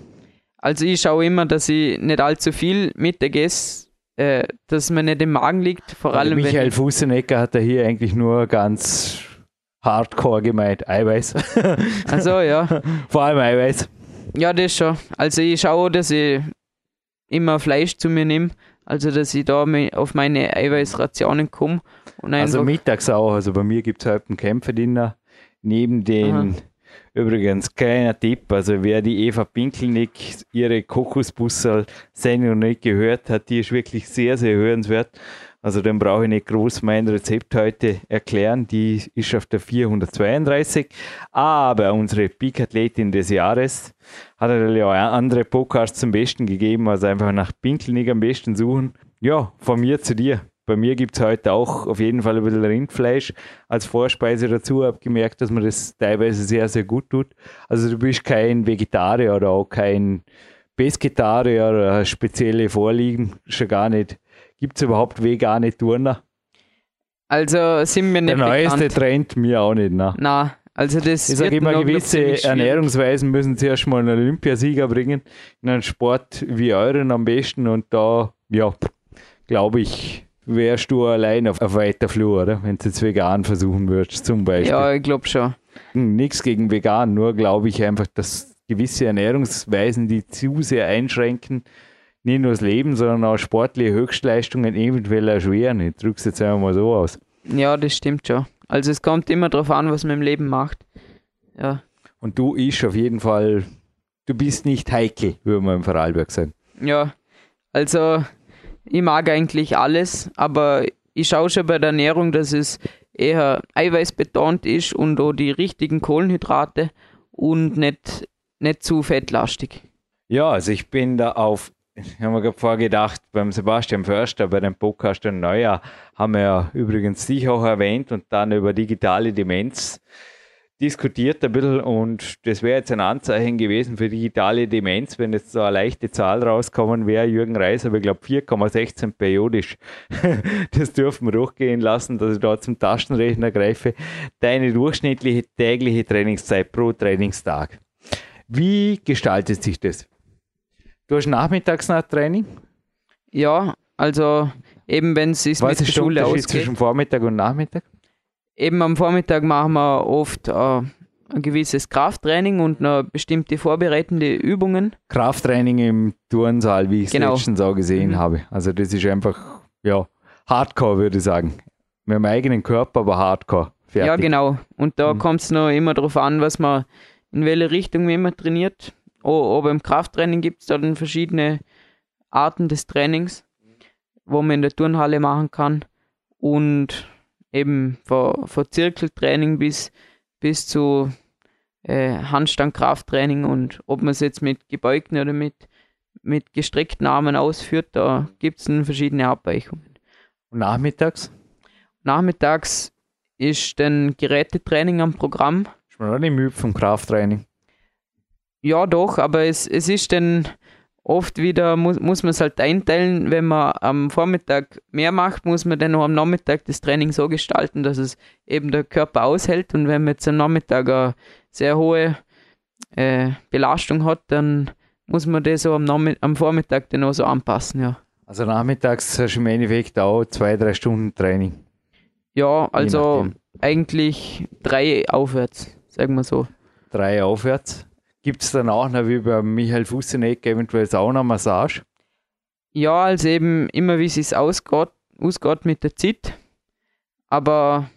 Speaker 3: Also ich schaue immer, dass ich nicht allzu viel Mittag esse, äh, dass mir nicht im Magen liegt. Vor allem, wenn
Speaker 2: Michael Fußenecker hat er hier eigentlich nur ganz hardcore gemeint. Eiweiß.
Speaker 3: Also ja.
Speaker 2: Vor allem Eiweiß.
Speaker 3: Ja, das schon. Also ich schaue, dass ich immer Fleisch zu mir nehme, also dass ich da auf meine Eiweißrationen komme
Speaker 2: Also mittags auch. Also bei mir gibt es heute einen Kämpferdiener. Neben den,
Speaker 3: Aha.
Speaker 2: Übrigens, kleiner Tipp, also wer die Eva Pinkelnick, ihre Kokosbussel-Sendung nicht gehört hat, die ist wirklich sehr, sehr hörenswert. Also dann brauche ich nicht groß mein Rezept heute erklären. Die ist auf der 432. Aber unsere Peak-Athletin des Jahres hat natürlich auch andere Podcasts zum Besten gegeben. Also einfach nach Pinkelnick am besten suchen. Ja, von mir zu dir. Bei mir gibt es heute auch auf jeden Fall ein bisschen Rindfleisch als Vorspeise dazu. Habe gemerkt, dass man das teilweise sehr, sehr gut tut. Also du bist kein Vegetarier oder auch kein Pesketarier oder spezielle Vorliegen. Schon gar nicht. Gibt es überhaupt vegane Turner?
Speaker 3: Also sind
Speaker 2: Der
Speaker 3: nicht
Speaker 2: neueste
Speaker 3: bekannt.
Speaker 2: Trend mir auch nicht. Ne?
Speaker 3: Na, also das
Speaker 2: Ich sage immer, gewisse. Ernährungsweisen müssen zuerst mal einen Olympiasieger bringen. In einem Sport wie euren am besten. Und da, ja, glaube ich, wärst du allein auf, auf weiter Flur, oder? Wenn du jetzt vegan versuchen würdest, zum Beispiel.
Speaker 3: Ja, ich glaube schon.
Speaker 2: Nichts gegen vegan, nur glaube ich einfach, dass gewisse Ernährungsweisen, die zu sehr einschränken, nicht nur das Leben, sondern auch sportliche Höchstleistungen eventuell erschweren. Ich drücke es jetzt einfach mal so aus.
Speaker 3: Ja, das stimmt schon. Also es kommt immer darauf an, was man im Leben macht. Ja,
Speaker 2: Und du isch auf jeden Fall, du bist nicht heikel, würde man im Vorarlberg sagen.
Speaker 3: ja. Also ich mag eigentlich alles, aber ich schaue schon bei der Ernährung, dass es eher eiweißbetont ist und auch die richtigen Kohlenhydrate und nicht, nicht zu fettlastig.
Speaker 2: Ja, also ich bin da auf, ich habe mir gerade vorgedacht, beim Sebastian Förster, bei dem Podcast ein Neujahr, haben wir ja übrigens dich auch erwähnt und dann über digitale Demenz diskutiert ein bisschen und das wäre jetzt ein Anzeichen gewesen für digitale Demenz, wenn jetzt so eine leichte Zahl rauskommen wäre, Jürgen Reis, aber ich glaube 4,16 periodisch. das dürfen wir durchgehen lassen, dass ich da zum Taschenrechner greife. Deine durchschnittliche tägliche Trainingszeit pro Trainingstag. Wie gestaltet sich das? Du hast nachmittags noch Training?
Speaker 3: Ja, also eben wenn es sich
Speaker 2: Was
Speaker 3: mit
Speaker 2: ist der
Speaker 3: Schule ausgeht.
Speaker 2: zwischen Vormittag und Nachmittag?
Speaker 3: Eben am Vormittag machen wir oft äh, ein gewisses Krafttraining und noch bestimmte vorbereitende Übungen.
Speaker 2: Krafttraining im Turnsaal, wie ich es
Speaker 3: Genau.
Speaker 2: letztens auch gesehen
Speaker 3: Mhm.
Speaker 2: habe. Also das ist einfach, ja, Hardcore, würde ich sagen. mit dem eigenen Körper, aber hardcore. Fertig.
Speaker 3: Ja, genau. Und da
Speaker 2: Mhm.
Speaker 3: kommt es noch immer darauf an, was man, in welche Richtung man immer trainiert. O- Aber im Krafttraining gibt es dann verschiedene Arten des Trainings, wo man in der Turnhalle machen kann. Und eben von, von Zirkeltraining bis, bis zu äh, Handstand-Krafttraining und ob man es jetzt mit gebeugten oder mit, mit gestreckten Armen ausführt, da gibt es verschiedene Abweichungen.
Speaker 2: Und nachmittags?
Speaker 3: Nachmittags ist dann Gerätetraining am Programm.
Speaker 2: Ist man auch nicht müde vom Krafttraining.
Speaker 3: Ja, doch, aber es, es ist dann oft wieder, muss, muss man es halt einteilen, wenn man am Vormittag mehr macht, muss man dann am Nachmittag das Training so gestalten, dass es eben der Körper aushält. Und wenn man jetzt am Nachmittag eine sehr hohe äh, Belastung hat, dann muss man das so am, am Vormittag dann auch so anpassen, ja.
Speaker 2: Also nachmittags hast du im Endeffekt auch zwei, drei Stunden Training.
Speaker 3: Ja, also eigentlich drei aufwärts, sagen wir so.
Speaker 2: Drei aufwärts. Gibt es dann auch noch wie bei Michael Fusseneck eventuell Sauna-Massage?
Speaker 3: Ja, also eben immer wie es ausgeht, ausgeht mit der Zeit. Aber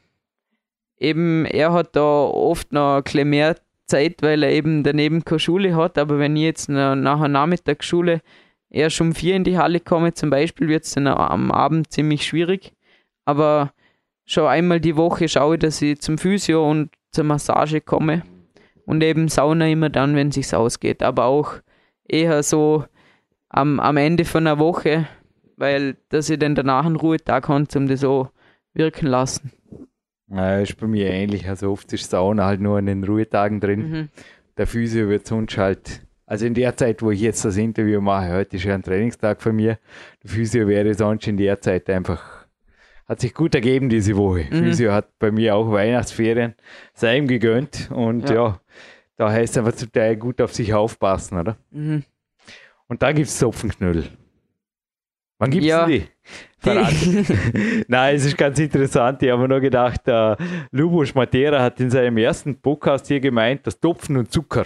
Speaker 3: eben er hat da oft noch ein bisschen mehr Zeit, weil er eben daneben keine Schule hat. Aber wenn ich jetzt na- nach einer Nachmittagsschule erst um vier in die Halle komme, zum Beispiel, wird es dann am Abend ziemlich schwierig. Aber schon einmal die Woche schaue ich, dass ich zum Physio und zur Massage komme. Und eben Sauna immer dann, wenn es sich ausgeht. Aber auch eher so am, am Ende von einer Woche, weil dass ich dann danach einen Ruhetag habe, um das so wirken lassen.
Speaker 2: Ja, ist bei mir ähnlich. Also oft ist Sauna halt nur an den Ruhetagen drin.
Speaker 3: Mhm.
Speaker 2: Der Physio wird sonst halt, also in der Zeit, wo ich jetzt das Interview mache, heute ist ja ein Trainingstag von mir. Der Physio wäre sonst in der Zeit einfach, hat sich gut ergeben diese Woche.
Speaker 3: Mhm.
Speaker 2: Physio hat bei mir auch Weihnachtsferien, sei ihm gegönnt und
Speaker 3: Ja.
Speaker 2: ja, da heißt es einfach zum Teil gut auf sich aufpassen, oder?
Speaker 3: Mhm.
Speaker 2: Und da gibt es Zopfenknödel. Wann gibt es
Speaker 3: Ja.
Speaker 2: die?
Speaker 3: Die,
Speaker 2: Nein, es ist ganz interessant. Ich habe mir nur gedacht, äh, Lubos Matera hat in seinem ersten Podcast hier gemeint, dass Topfen und Zucker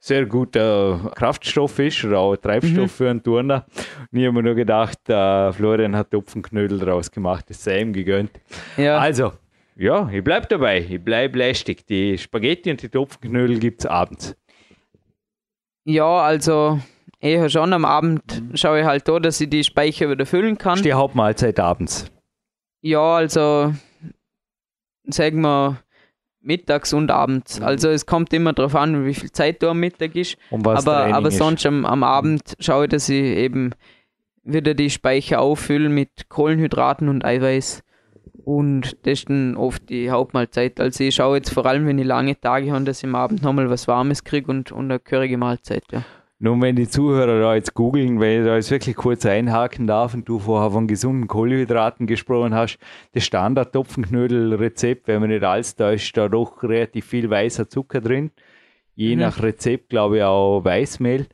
Speaker 2: sehr guter Kraftstoff ist oder auch Treibstoff
Speaker 3: Mhm.
Speaker 2: für einen Turner. Und ich habe mir nur gedacht, äh, Florian hat Topfenknödel draus gemacht, das sei ihm gegönnt.
Speaker 3: ja,
Speaker 2: Also, ja, ich bleibe dabei, ich bleibe lästig. Die Spaghetti und die Topfenknödel gibt es abends.
Speaker 3: ja, also eher schon am Abend schaue ich halt da, dass ich die Speicher wieder füllen
Speaker 2: Das ist
Speaker 3: kann.
Speaker 2: die Hauptmahlzeit abends.
Speaker 3: Ja, also sagen wir mittags und abends. Also es kommt immer darauf an, wie viel Zeit da am Mittag ist.
Speaker 2: Um was
Speaker 3: aber
Speaker 2: Training
Speaker 3: aber sonst am, am Abend schaue ich, dass ich eben wieder die Speicher auffülle mit Kohlenhydraten und Eiweiß. Und das ist dann oft die Hauptmahlzeit. Also ich schaue jetzt vor allem, wenn ich lange Tage habe, dass ich am Abend nochmal was Warmes kriege und, und eine gehörige Mahlzeit. Ja.
Speaker 2: Nun, wenn die Zuhörer da jetzt googeln, wenn ich da jetzt wirklich kurz einhaken darf und du vorher von gesunden Kohlenhydraten gesprochen hast, das Standard-Topfenknödel-Rezept, wenn man nicht alles da ist, da doch relativ viel weißer Zucker drin. Je
Speaker 3: Mhm.
Speaker 2: nach Rezept, glaube ich, auch Weißmehl.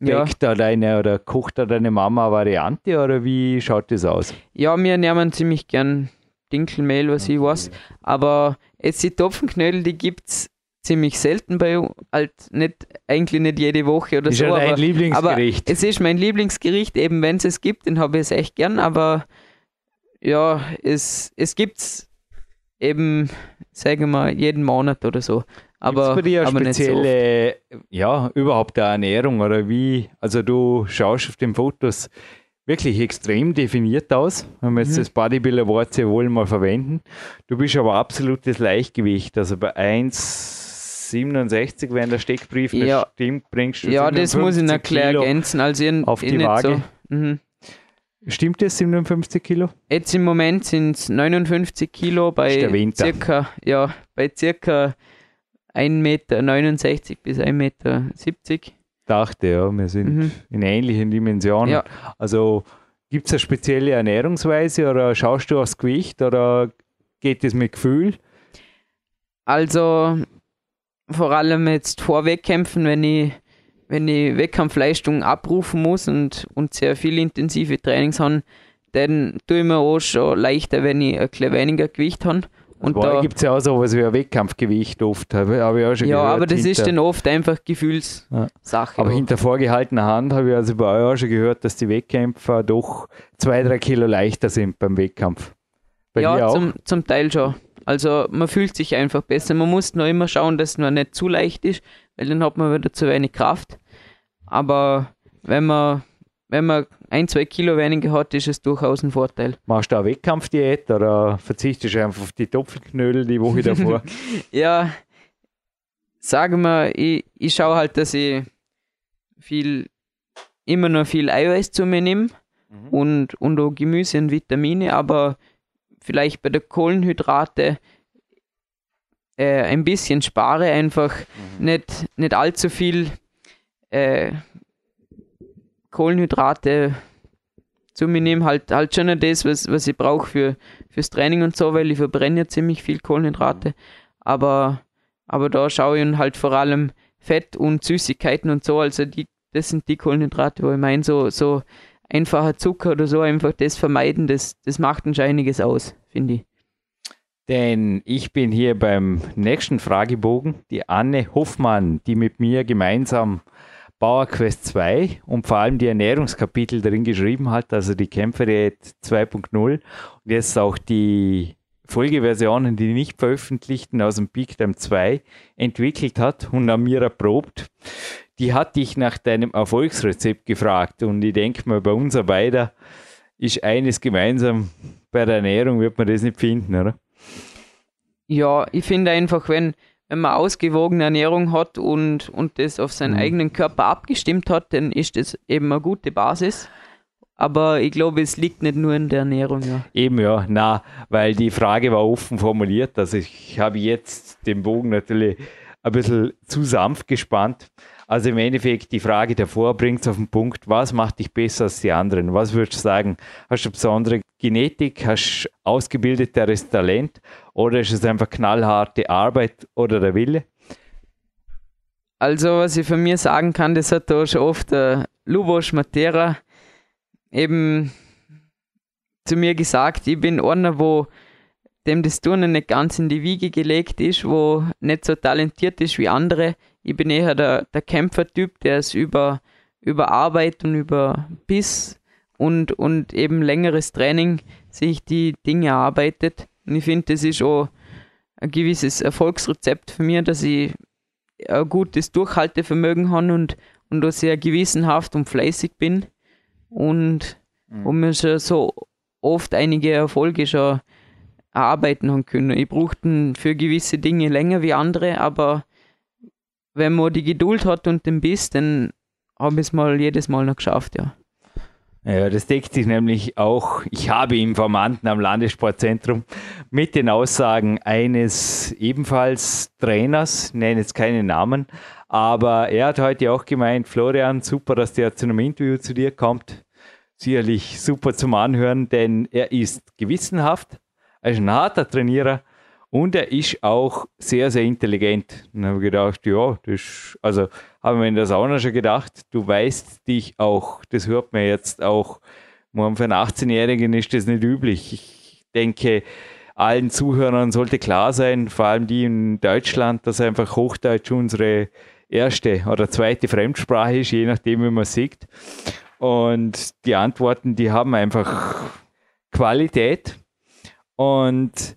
Speaker 3: Ja.
Speaker 2: Backt da deine oder kocht da deine Mama eine Variante oder wie schaut das aus?
Speaker 3: ja, wir nehmen ziemlich gern Dinkelmehl, was ich weiß. Aber jetzt die Topfenknödel, die gibt es ziemlich selten bei. Halt nicht, eigentlich nicht jede Woche oder
Speaker 2: ist
Speaker 3: so.
Speaker 2: ja dein
Speaker 3: aber
Speaker 2: Lieblingsgericht.
Speaker 3: Es ist mein Lieblingsgericht, eben wenn es es gibt, den habe ich es echt gern, aber ja, es, es gibt es eben, sagen wir, jeden Monat oder so. Aber,
Speaker 2: Gibt's bei dir
Speaker 3: aber nicht so
Speaker 2: spezielle, ja, überhaupt eine Ernährung oder wie? Also du schaust auf den Fotos wirklich extrem definiert aus, wenn wir jetzt
Speaker 3: Mhm.
Speaker 2: das Bodybuilder-Wort sehr wohl mal verwenden. Du bist aber absolutes Leichtgewicht, also bei 1,67, wenn der Steckbrief nicht
Speaker 3: Ja.
Speaker 2: stimmt, bringst du
Speaker 3: Ja, das muss ich noch
Speaker 2: 57
Speaker 3: klar ergänzen. Also ich,
Speaker 2: auf die Waage.
Speaker 3: So, mhm.
Speaker 2: Stimmt das, 57 Kilo?
Speaker 3: Jetzt im Moment sind es 59 Kilo bei circa, ja, bei circa 1,69 Meter bis 1,70 Meter.
Speaker 2: Dachte, ja, wir sind
Speaker 3: Mhm.
Speaker 2: in ähnlichen Dimensionen.
Speaker 3: Ja.
Speaker 2: Also gibt es eine spezielle Ernährungsweise oder schaust du aufs Gewicht oder geht es mit Gefühl?
Speaker 3: Also vor allem jetzt vor Wettkämpfen, wenn ich, wenn ich Wettkampfleistung abrufen muss und, und sehr viel intensive Trainings habe, dann tue ich mir auch schon leichter, wenn ich ein bisschen weniger Gewicht habe. Und da,
Speaker 2: gibt es ja auch sowas wie ein Wettkampfgewicht oft, habe hab ich auch schon
Speaker 3: ja,
Speaker 2: gehört.
Speaker 3: aber das ist
Speaker 2: hinter,
Speaker 3: dann oft einfach Gefühlssache.
Speaker 2: Aber
Speaker 3: auch.
Speaker 2: hinter vorgehaltener Hand habe ich also bei euch auch schon gehört, dass die Wettkämpfer doch zwei, drei Kilo leichter sind beim Wettkampf. Bei
Speaker 3: ja, zum, zum Teil schon. Also man fühlt sich einfach besser. Man muss nur immer schauen, dass noch nicht zu leicht ist, weil dann hat man wieder zu wenig Kraft. Aber wenn man, wenn man ein, zwei Kilo weniger hat, ist es durchaus ein Vorteil.
Speaker 2: Machst du auch Wettkampfdiät oder verzichtest du einfach auf die Topfknödel die Woche davor?
Speaker 3: Ja, sagen wir, ich, ich schaue halt, dass ich viel, immer noch viel Eiweiß zu mir nehme
Speaker 2: Mhm.
Speaker 3: und, und auch Gemüse und Vitamine, aber vielleicht bei der Kohlenhydrate äh, ein bisschen spare, einfach nicht, nicht allzu viel äh, Kohlenhydrate zu mir nehme, halt, halt schon das, was, was ich brauche für, fürs Training und so, weil ich verbrenne ja ziemlich viel Kohlenhydrate, aber, aber da schaue ich halt vor allem Fett und Süßigkeiten und so, also die, das sind die Kohlenhydrate, wo ich meine, so, so einfacher Zucker oder so, einfach das vermeiden, das, das macht uns einiges aus, finde ich.
Speaker 2: Denn ich bin hier beim nächsten Fragebogen, die Anne Hoffmann, die mit mir gemeinsam PowerQuest 2 und vor allem die Ernährungskapitel drin geschrieben hat, also die Kämpferdiät 2.0 und jetzt auch die Folgeversionen, die nicht veröffentlichten aus dem Peak Time 2 entwickelt hat und an mir erprobt. Die hat dich nach deinem Erfolgsrezept gefragt und ich denke mal, bei uns beiden ist eines gemeinsam, bei der Ernährung wird man das nicht finden, oder?
Speaker 3: Ja, ich finde einfach, wenn, wenn man ausgewogene Ernährung hat und, und das auf seinen
Speaker 2: Mhm.
Speaker 3: eigenen Körper abgestimmt hat, dann ist das eben eine gute Basis. Aber ich glaube, es liegt nicht nur in der Ernährung, ja.
Speaker 2: Eben ja, na, weil die Frage war offen formuliert. Also ich habe jetzt den Bogen natürlich ein bisschen zu sanft gespannt. Also im Endeffekt die Frage davor bringt es auf den Punkt, was macht dich besser als die anderen? Was würdest du sagen? Hast du besondere Genetik? Hast du ausgebildeteres Talent? Oder ist es einfach knallharte Arbeit oder der Wille?
Speaker 3: Also, was ich von mir sagen kann, das hat da schon oft der Lubos Matera eben zu mir gesagt, ich bin einer, wo dem das Turnen nicht ganz in die Wiege gelegt ist, wo nicht so talentiert ist wie andere. Ich bin eher der, der Kämpfertyp, der es über, über Arbeit und über Biss und, und eben längeres Training sich die Dinge erarbeitet. Und ich finde, das ist auch ein gewisses Erfolgsrezept für mich, dass ich ein gutes Durchhaltevermögen habe und, und auch sehr gewissenhaft und fleißig bin und, und mir schon so oft einige Erfolge schon erarbeiten haben können. Ich brauchte für gewisse Dinge länger wie andere, aber wenn man die Geduld hat und den Biss, dann habe ich es mal jedes Mal noch geschafft, ja.
Speaker 2: Ja, das deckt sich nämlich auch, ich habe Informanten am Landessportzentrum mit den Aussagen eines ebenfalls Trainers, nenne jetzt keinen Namen, aber er hat heute auch gemeint, Florian, super, dass der zu einem Interview zu dir kommt. Sicherlich super zum Anhören, denn er ist gewissenhaft, er ist ein harter Trainierer und er ist auch sehr, sehr intelligent. Und habe gedacht, ja, das, also habe mir in der Sauna schon gedacht, du weißt dich auch, das hört man jetzt auch, für einen 18-Jährigen ist das nicht üblich. Ich denke, allen Zuhörern sollte klar sein, vor allem die in Deutschland, dass einfach Hochdeutsch unsere erste oder zweite Fremdsprache ist, je nachdem, wie man sieht. Und die Antworten, die haben einfach Qualität. Und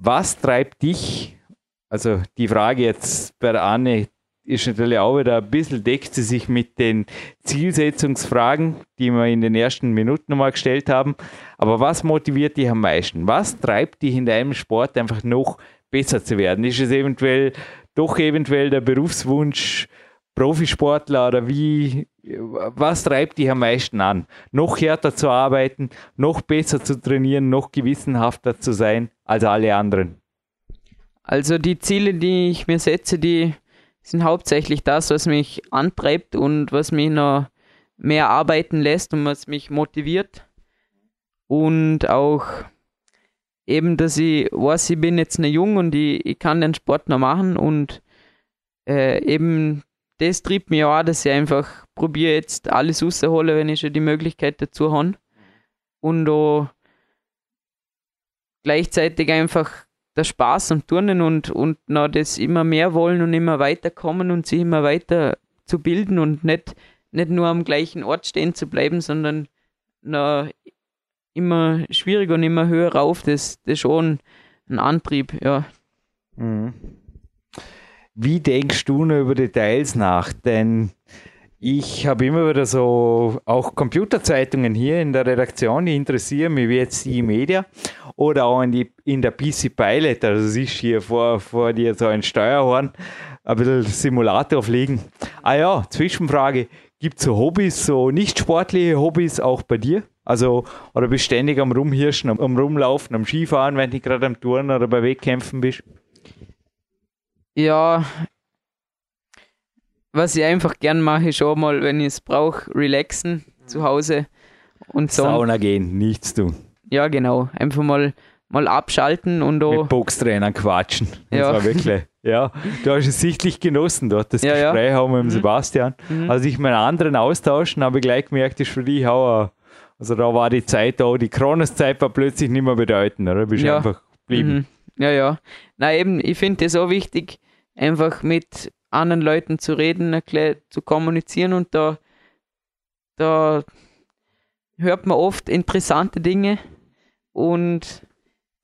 Speaker 2: was treibt dich? Also die Frage jetzt bei Anne ist natürlich auch wieder ein bisschen, deckt sie sich mit den Zielsetzungsfragen, die wir in den ersten Minuten nochmal gestellt haben. Aber was motiviert dich am meisten? Was treibt dich in deinem Sport einfach noch besser zu werden? Ist es eventuell doch eventuell der Berufswunsch Profisportler oder wie, was treibt dich am meisten an? Noch härter zu arbeiten, noch besser zu trainieren, noch gewissenhafter zu sein als alle anderen?
Speaker 3: Also die Ziele, die ich mir setze, die sind hauptsächlich das, was mich antreibt und was mich noch mehr arbeiten lässt und was mich motiviert. Und auch eben, dass ich weiß, ich bin jetzt noch jung und ich, ich kann den Sport noch machen und äh, eben das trieb mir auch, dass ich einfach probiere jetzt alles rauszuholen, wenn ich schon die Möglichkeit dazu habe. Und auch gleichzeitig einfach der Spaß am Turnen und, und noch das immer mehr wollen und immer weiterkommen und sich immer weiter zu bilden und nicht, nicht nur am gleichen Ort stehen zu bleiben, sondern noch immer schwieriger und immer höher rauf. Das, das ist schon ein Antrieb, ja.
Speaker 2: Mhm. Wie denkst du nur über Details nach? Denn ich habe immer wieder so auch Computerzeitungen hier in der Redaktion, die interessieren mich, wie jetzt die Media oder auch in, die, in der PC Pilot. Also es ist hier vor, vor dir so ein Steuerhorn, ein bisschen Simulator fliegen. Ah ja, Zwischenfrage. Gibt es so Hobbys, so nicht sportliche Hobbys auch bei dir? Also, oder bist du ständig am Rumhirschen, am, am Rumlaufen, am Skifahren, wenn du gerade am Touren oder bei Wettkämpfen bist?
Speaker 3: Ja, was ich einfach gern mache, schon mal, wenn ich es brauche, relaxen zu Hause und so.
Speaker 2: Sauna gehen, nichts tun.
Speaker 3: Ja, genau. Einfach mal, mal abschalten und auch.
Speaker 2: Mit Boxtrainern quatschen. Das
Speaker 3: Ja.
Speaker 2: war wirklich. Ja, du hast es sichtlich genossen dort, das
Speaker 3: Ja, ja.
Speaker 2: Gespräch auch mit dem
Speaker 3: Mhm.
Speaker 2: Sebastian.
Speaker 3: Mhm.
Speaker 2: Als ich meinen anderen austauschen, habe ich gleich gemerkt, das ist für dich auch, also da war die Zeit da, die Kronoszeit war plötzlich nicht mehr bedeutend, oder? Bist
Speaker 3: Ja.
Speaker 2: einfach geblieben.
Speaker 3: Mhm. Ja, ja. Na eben, ich finde es auch wichtig, einfach mit anderen Leuten zu reden, zu kommunizieren und da, da hört man oft interessante Dinge und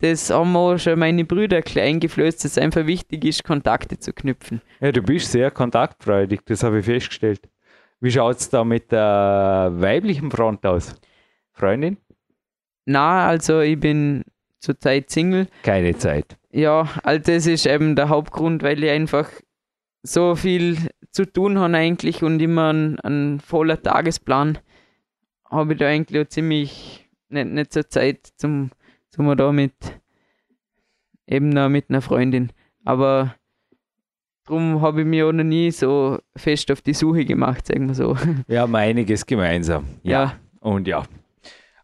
Speaker 3: das haben auch schon meine Brüder klein eingeflößt, dass es einfach wichtig ist, Kontakte zu knüpfen.
Speaker 2: Ja, du bist sehr kontaktfreudig, das habe ich festgestellt. Wie schaut es da mit der weiblichen Front aus? Freundin?
Speaker 3: Na, also ich bin zurzeit Single.
Speaker 2: Keine Zeit.
Speaker 3: Ja, also das ist eben der Hauptgrund, weil ich einfach so viel zu tun habe eigentlich und immer einen, einen voller Tagesplan habe ich da eigentlich auch ziemlich nicht, nicht so Zeit zum, zum da mit eben noch mit einer Freundin. Aber darum habe ich mich auch noch nie so fest auf die Suche gemacht, sagen wir so.
Speaker 2: Wir haben einiges gemeinsam.
Speaker 3: Ja.
Speaker 2: Und ja.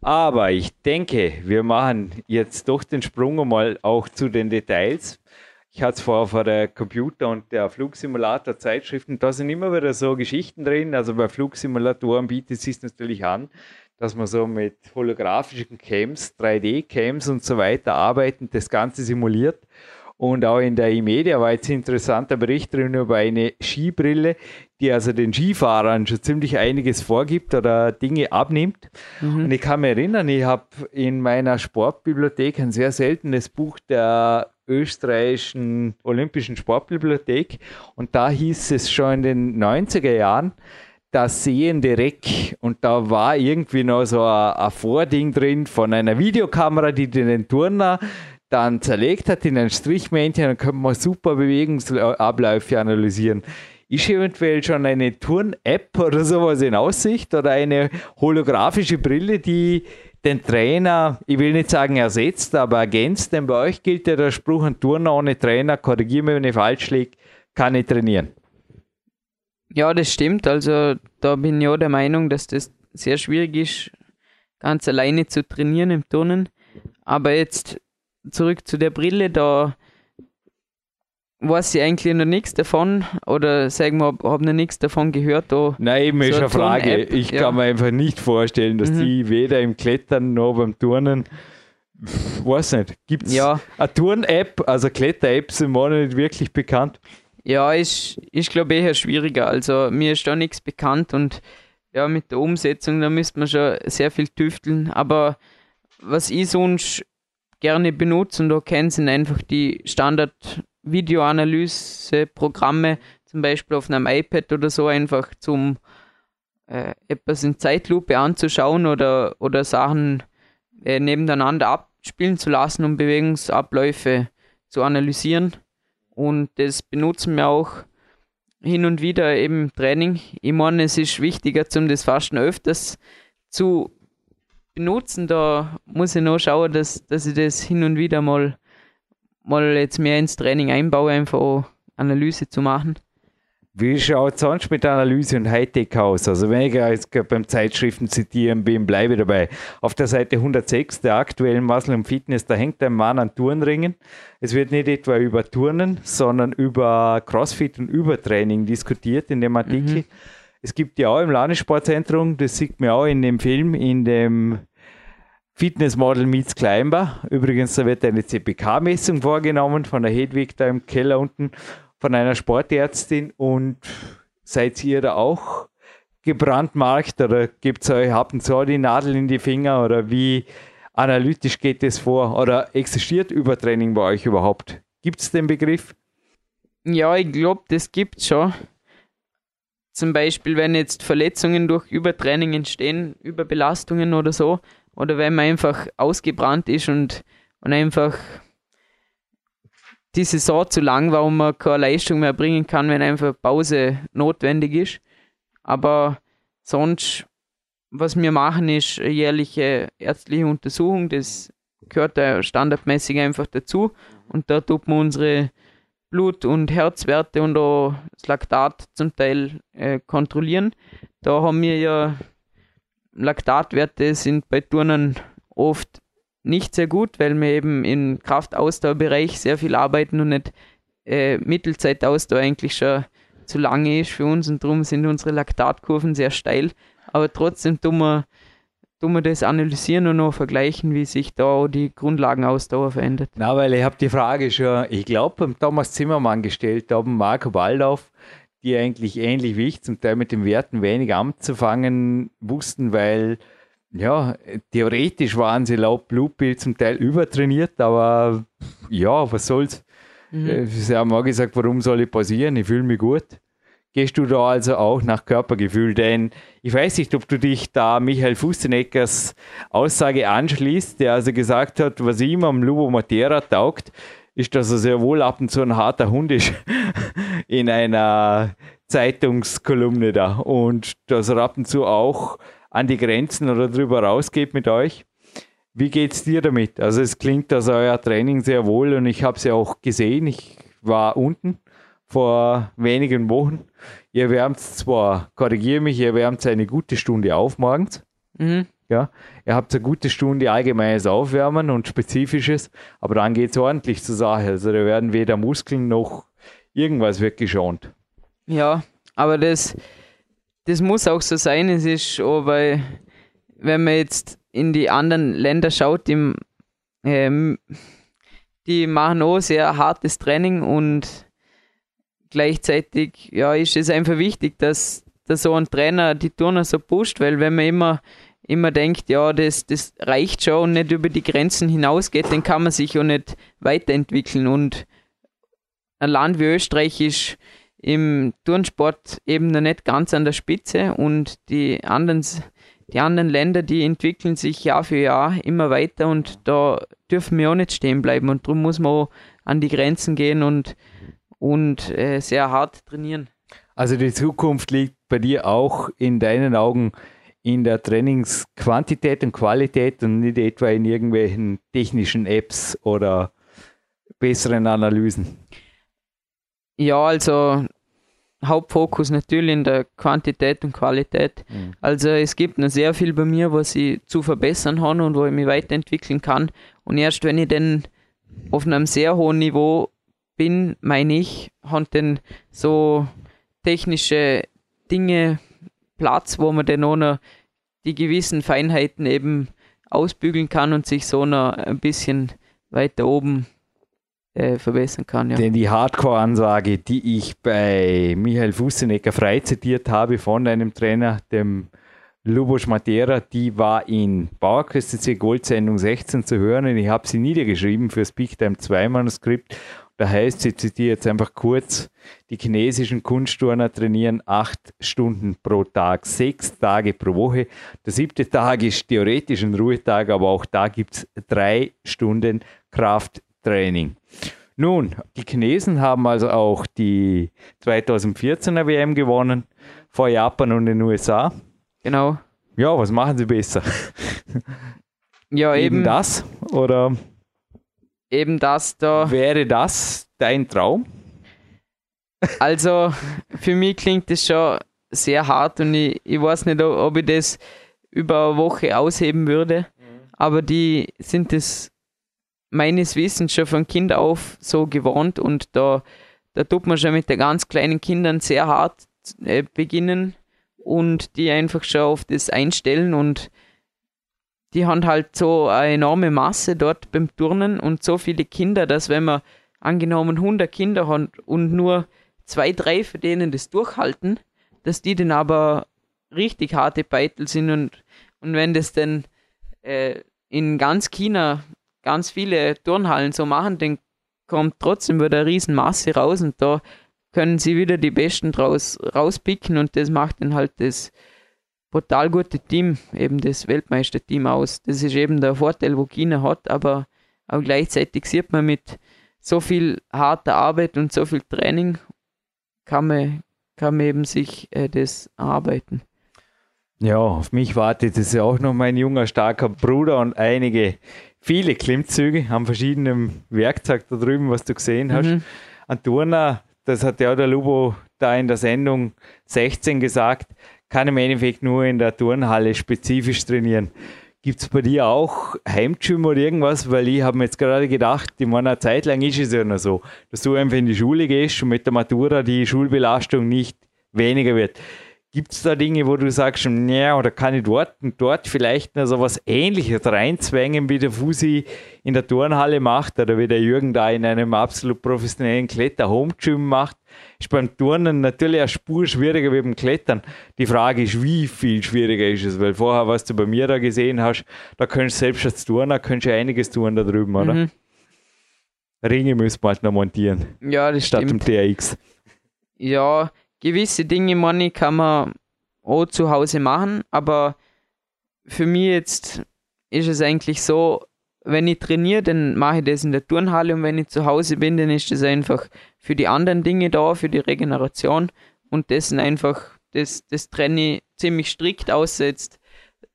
Speaker 2: Aber ich denke, wir machen jetzt doch den Sprung einmal auch zu den Details. Ich hatte es vorher vor der Computer- und der Flugsimulator Zeitschriften, da sind immer wieder so Geschichten drin. Also bei Flugsimulatoren bietet es sich natürlich an, dass man so mit holographischen Cams, 3D-Cams und so weiter arbeiten, das Ganze simuliert. Und auch in der E-Media war jetzt ein interessanter Bericht drin über eine Skibrille, die also den Skifahrern schon ziemlich einiges vorgibt oder Dinge abnimmt. Und ich kann mich erinnern, ich habe in meiner Sportbibliothek ein sehr seltenes Buch der österreichischen Olympischen Sportbibliothek. Und da hieß es schon in den 90er Jahren, das sehende Reck. Und da war irgendwie noch so ein, ein Vording drin von einer Videokamera, die den Turner dann zerlegt hat in ein Strichmännchen, dann könnte man super Bewegungsabläufe analysieren. Ist eventuell schon eine Turn-App oder sowas in Aussicht oder eine holographische Brille, die den Trainer, ich will nicht sagen ersetzt, aber ergänzt, denn bei euch gilt ja der Spruch, ein Turner ohne Trainer, korrigiere mich, wenn ich falsch liege, kann nicht trainieren.
Speaker 3: Ja, das stimmt. Also da bin ich auch der Meinung, dass das sehr schwierig ist, ganz alleine zu trainieren im Turnen. Aber jetzt zurück zu der Brille, da weiß ich eigentlich noch nichts davon oder sagen wir, habe noch nichts davon gehört. Da.
Speaker 2: Nein, eben ist
Speaker 3: So
Speaker 2: eine
Speaker 3: eine
Speaker 2: Frage. Ich
Speaker 3: ja.
Speaker 2: kann mir einfach nicht vorstellen, dass
Speaker 3: Mhm.
Speaker 2: die weder im Klettern noch beim Turnen, weiß nicht, gibt es
Speaker 3: Ja,
Speaker 2: eine Turn-App, also Kletter-Apps sind mir nicht wirklich bekannt.
Speaker 3: ja, ist, ist glaube ich eher schwieriger. Also mir ist da nichts bekannt und ja, mit der Umsetzung, da müsste man schon sehr viel tüfteln. Aber was ich sonst gerne und da kennen sind einfach die Standard-Videoanalyse-Programme, zum Beispiel auf einem iPad oder so, einfach zum äh, etwas in Zeitlupe anzuschauen oder, oder Sachen äh, nebeneinander abspielen zu lassen, um Bewegungsabläufe zu analysieren. Und das benutzen wir auch hin und wieder im Training. Ich meine, es ist wichtiger, zum das fast schon öfters zu benutzen. Da muss ich noch schauen, dass, dass ich das hin und wieder mal, mal jetzt mehr ins Training einbaue, einfach auch Analyse zu machen.
Speaker 2: Wie schaut es sonst mit Analyse und Hightech aus? Also wenn ich jetzt beim Zeitschriften zitieren bin, bleibe ich dabei. Auf der Seite 106 der aktuellen Muscle und Fitness, da hängt ein Mann an Turnringen. Es wird nicht etwa über Turnen, sondern über Crossfit und Übertraining diskutiert in dem Artikel. Es gibt ja auch im Landessportzentrum, das sieht man auch in dem Film, in dem Fitnessmodel Meets Climber. Übrigens, da wird eine CPK-Messung vorgenommen von der Hedwig da im Keller unten von einer Sportärztin und seid ihr da auch gebrandmarkt oder gibt es euch, habt ihr so die Nadel in die Finger oder wie analytisch geht es vor? Oder existiert Übertraining bei euch überhaupt? Gibt es den Begriff?
Speaker 3: Ja, ich glaube, das gibt es schon. Zum Beispiel, wenn jetzt Verletzungen durch Übertraining entstehen, Überbelastungen oder so, oder wenn man einfach ausgebrannt ist und, und einfach die Saison zu lang war und man keine Leistung mehr bringen kann, wenn einfach Pause notwendig ist. Aber sonst, was wir machen, ist eine jährliche ärztliche Untersuchung. Das gehört da standardmäßig einfach dazu. Und da tut man unsere Blut- und Herzwerte und auch das Laktat zum Teil äh, kontrollieren. Da haben wir ja Laktatwerte sind bei Turnern oft nicht sehr gut, weil wir eben im Kraftausdauerbereich sehr viel arbeiten und nicht äh, Mittelzeitausdauer eigentlich schon zu lange ist für uns und darum sind unsere Laktatkurven sehr steil. Aber trotzdem tun wir, tun wir das analysieren und noch vergleichen, wie sich da die Grundlagenausdauer verändert.
Speaker 2: Na, weil ich habe die Frage schon, ich glaube, beim Thomas Zimmermann gestellt, da haben Marco Waldorf, die eigentlich ähnlich wie ich zum Teil mit den Werten wenig anzufangen wussten, weil ja, theoretisch waren sie laut Blutbild zum Teil übertrainiert, aber ja, was soll's. Mhm. Äh, sie haben auch gesagt, warum soll ich passieren? Ich fühle mich gut. Gehst du da also auch nach Körpergefühl? Denn ich weiß nicht, ob du dich da Michael Fusteneckers Aussage anschließt, der also gesagt hat, was ihm am Lubo Matera taugt, ist, dass er sehr wohl ab und zu ein harter Hund ist in einer Zeitungskolumne da und dass er ab und zu auch an die Grenzen oder drüber rausgeht mit euch. Wie geht es dir damit? Also es klingt, dass euer Training sehr wohl und ich habe es ja auch gesehen. Ich war unten vor wenigen Wochen. Ihr wärmt zwar, korrigiere mich, ihr wärmt eine gute Stunde auf morgens. Mhm. Ja, ihr habt eine gute Stunde allgemeines Aufwärmen und spezifisches, aber dann geht es ordentlich zur Sache. Also da werden weder Muskeln noch irgendwas wird geschont.
Speaker 3: Ja, aber das, das muss auch so sein. Es ist auch, weil, wenn man jetzt in die anderen Länder schaut, die, ähm, die machen auch sehr hartes Training und gleichzeitig ja, ist es einfach wichtig, dass, dass so ein Trainer die Turner so pusht, weil wenn man immer, immer denkt, ja, das, das reicht schon und nicht über die Grenzen hinausgeht, dann kann man sich auch nicht weiterentwickeln. Und ein Land wie Österreich ist im Turnsport eben noch nicht ganz an der Spitze und die anderen, die anderen Länder, die entwickeln sich Jahr für Jahr immer weiter und da dürfen wir auch nicht stehen bleiben und darum muss man auch an die Grenzen gehen und, und äh, sehr hart trainieren.
Speaker 2: Also die Zukunft liegt bei dir auch in deinen Augen in der Trainingsquantität und Qualität und nicht etwa in irgendwelchen technischen Apps oder besseren Analysen.
Speaker 3: Ja, also Hauptfokus natürlich in der Quantität und Qualität. Mhm. Also es gibt noch sehr viel bei mir, was ich zu verbessern habe und wo ich mich weiterentwickeln kann. Und erst wenn ich dann auf einem sehr hohen Niveau bin, meine ich, haben dann so technische Dinge Platz, wo man dann auch noch die gewissen Feinheiten eben ausbügeln kann und sich so noch ein bisschen weiter oben äh, verbessern kann. Ja.
Speaker 2: Denn die Hardcore-Ansage, die ich bei Michael Fussenecker frei zitiert habe von einem Trainer, dem Lubos Matera, die war in Bauerküste C Goldsendung 16 zu hören und ich habe sie niedergeschrieben für Speak Time 2 Manuskript. Da heißt, ich zitiere jetzt einfach kurz, die chinesischen Kunstturner trainieren acht Stunden pro Tag, sechs Tage pro Woche. Der siebte Tag ist theoretisch ein Ruhetag, aber auch da gibt es drei Stunden Krafttraining. Nun, die Chinesen haben also auch die 2014er WM gewonnen vor Japan und den USA.
Speaker 3: Genau.
Speaker 2: Ja, was machen sie besser?
Speaker 3: Ja, eben,
Speaker 2: eben das oder
Speaker 3: eben das da.
Speaker 2: Wäre das dein Traum?
Speaker 3: Also, für mich klingt das schon sehr hart und ich, ich weiß nicht, ob ich das über eine Woche ausheben würde, aber die sind es meines Wissens schon von Kind auf so gewohnt und da, da tut man schon mit den ganz kleinen Kindern sehr hart äh, beginnen und die einfach schon auf das einstellen und die haben halt so eine enorme Masse dort beim Turnen und so viele Kinder, dass wenn man angenommen 100 Kinder hat und nur zwei, drei von denen das durchhalten, dass die dann aber richtig harte Beitel sind und, und wenn das dann äh, in ganz China ganz viele Turnhallen so machen, dann kommt trotzdem wieder eine Riesenmasse raus und da können sie wieder die Besten draus rauspicken und das macht dann halt das brutal gute Team, eben das Weltmeisterteam aus. Das ist eben der Vorteil, wo China hat, aber auch gleichzeitig sieht man mit so viel harter Arbeit und so viel Training kann man, kann man eben sich äh, das erarbeiten.
Speaker 2: Ja, auf mich wartet es ja auch noch mein junger, starker Bruder und einige, viele Klimmzüge am verschiedenen Werkzeug da drüben, was du gesehen hast. Mhm. Turner, das hat ja der Lubo da in der Sendung 16 gesagt, kann im Endeffekt nur in der Turnhalle spezifisch trainieren. Gibt es bei dir auch Heimgym oder irgendwas? Weil ich habe mir jetzt gerade gedacht, in meiner Zeit lang ist es ja noch so, dass du einfach in die Schule gehst und mit der Matura die Schulbelastung nicht weniger wird. Gibt es da Dinge, wo du sagst, ja, oder kann ich dort und dort vielleicht noch so was Ähnliches reinzwängen, wie der Fusi in der Turnhalle macht oder wie der Jürgen da in einem absolut professionellen Kletter-Home-Gym macht? Ist beim Turnen natürlich eine Spur schwieriger wie beim Klettern. Die Frage ist, wie viel schwieriger ist es? Weil vorher, was du bei mir da gesehen hast, da könntest du selbst als Turner könntest du einiges tun da drüben, oder? Mhm. Ringe müssen wir halt noch montieren.
Speaker 3: Ja, das
Speaker 2: statt
Speaker 3: stimmt.
Speaker 2: dem TRX.
Speaker 3: Ja, gewisse Dinge, Money, kann man auch zu Hause machen, aber für mich jetzt ist es eigentlich so, wenn ich trainiere, dann mache ich das in der Turnhalle und wenn ich zu Hause bin, dann ist das einfach für die anderen Dinge da, für die Regeneration und das sind einfach, das, das trenne ich ziemlich strikt aussetzt.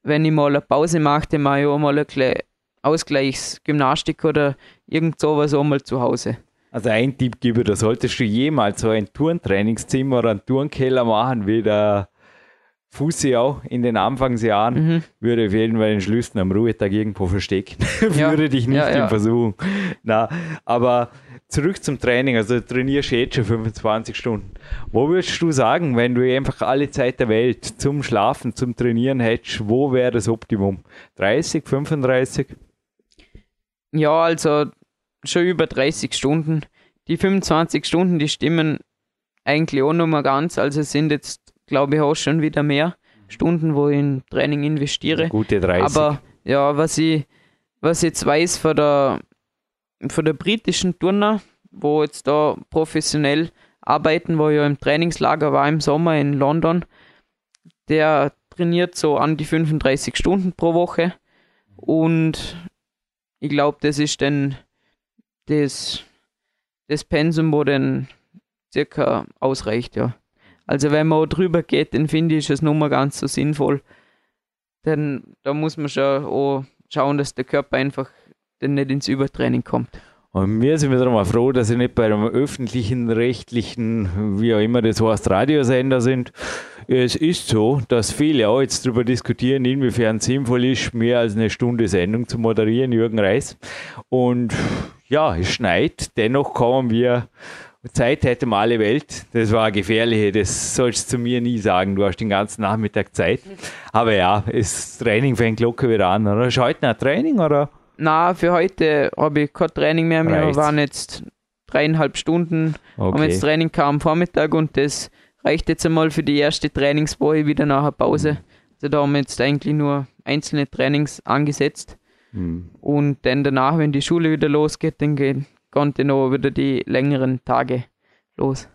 Speaker 3: Wenn ich mal eine Pause mache, dann mache ich auch mal eine Ausgleichsgymnastik oder irgend sowas auch mal zu Hause.
Speaker 2: Also ein Tipp gebe, da solltest du jemals so ein Turntrainingszimmer oder einen Turnkeller machen, wie der Fussi auch in den Anfangsjahren, mhm. würde auf jeden Fall den Schlüssel am Ruhetag irgendwo verstecken. Ja. würde dich nicht ja, ja. in Versuchung. Na, aber zurück zum Training. Also du trainierst jetzt schon 25 Stunden. Wo würdest du sagen, wenn du einfach alle Zeit der Welt zum Schlafen, zum Trainieren hättest, wo wäre das Optimum? 30, 35?
Speaker 3: Ja, also schon über 30 Stunden. Die 25 Stunden, die stimmen eigentlich auch noch mal ganz. Also es sind jetzt, glaube ich, auch schon wieder mehr Stunden, wo ich in Training investiere.
Speaker 2: Gute 30.
Speaker 3: Aber ja, was ich, was ich jetzt weiß von der, von der britischen Turner, wo jetzt da professionell arbeiten, wo ich ja im Trainingslager war im Sommer in London, der trainiert so an die 35 Stunden pro Woche. Und ich glaube, das ist dann das, das Pensum, wo dann circa ausreicht, ja. Also wenn man drüber geht, dann finde ich es nicht mehr ganz so sinnvoll. Denn da muss man schon auch schauen, dass der Körper einfach dann nicht ins Übertraining kommt.
Speaker 2: Und wir sind wieder mal froh, dass sie nicht bei einem öffentlichen, rechtlichen, wie auch immer das heißt, Radiosender sind. Es ist so, dass viele auch jetzt darüber diskutieren, inwiefern es sinnvoll ist, mehr als eine Stunde Sendung zu moderieren, Jürgen Reis. Und ja, es schneit, dennoch kommen wir. Zeit hätte mal alle Welt. Das war gefährliche, das sollst du zu mir nie sagen. Du hast den ganzen Nachmittag Zeit. Aber ja, das Training fängt locker wieder an. Oder? Ist heute noch ein Training? Oder?
Speaker 3: Na, für heute habe ich kein Training mehr. Wir waren jetzt dreieinhalb Stunden, okay. haben jetzt Training am Vormittag und das reicht jetzt einmal für die erste Trainingswoche wieder nach der Pause. Also da haben wir jetzt eigentlich nur einzelne Trainings angesetzt. Mhm. Und dann danach, wenn die Schule wieder losgeht, dann gehen dann auch wieder die längeren Tage los.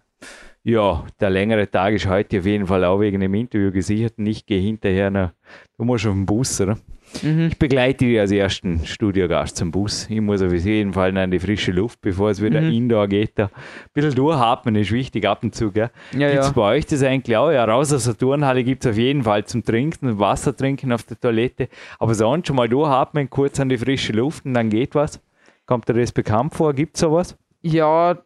Speaker 2: Ja, der längere Tag ist heute auf jeden Fall auch wegen dem Interview gesichert. Ich gehe hinterher nach, du musst auf den Bus, oder? Mhm. Ich begleite dich als ersten Studiogast zum Bus. Ich muss auf jeden Fall an die frische Luft, bevor es wieder mhm. indoor geht. Da. Ein bisschen durchatmen ist wichtig ab und zu. Gell? Ja, gibt es ja. bei euch das eigentlich auch? Ja, raus aus der Turnhalle gibt es auf jeden Fall zum Trinken, Wasser trinken auf der Toilette. Aber sonst schon mal durchatmen, kurz an die frische Luft und dann geht was. Kommt dir das bekannt vor? Gibt es sowas?
Speaker 3: Ja,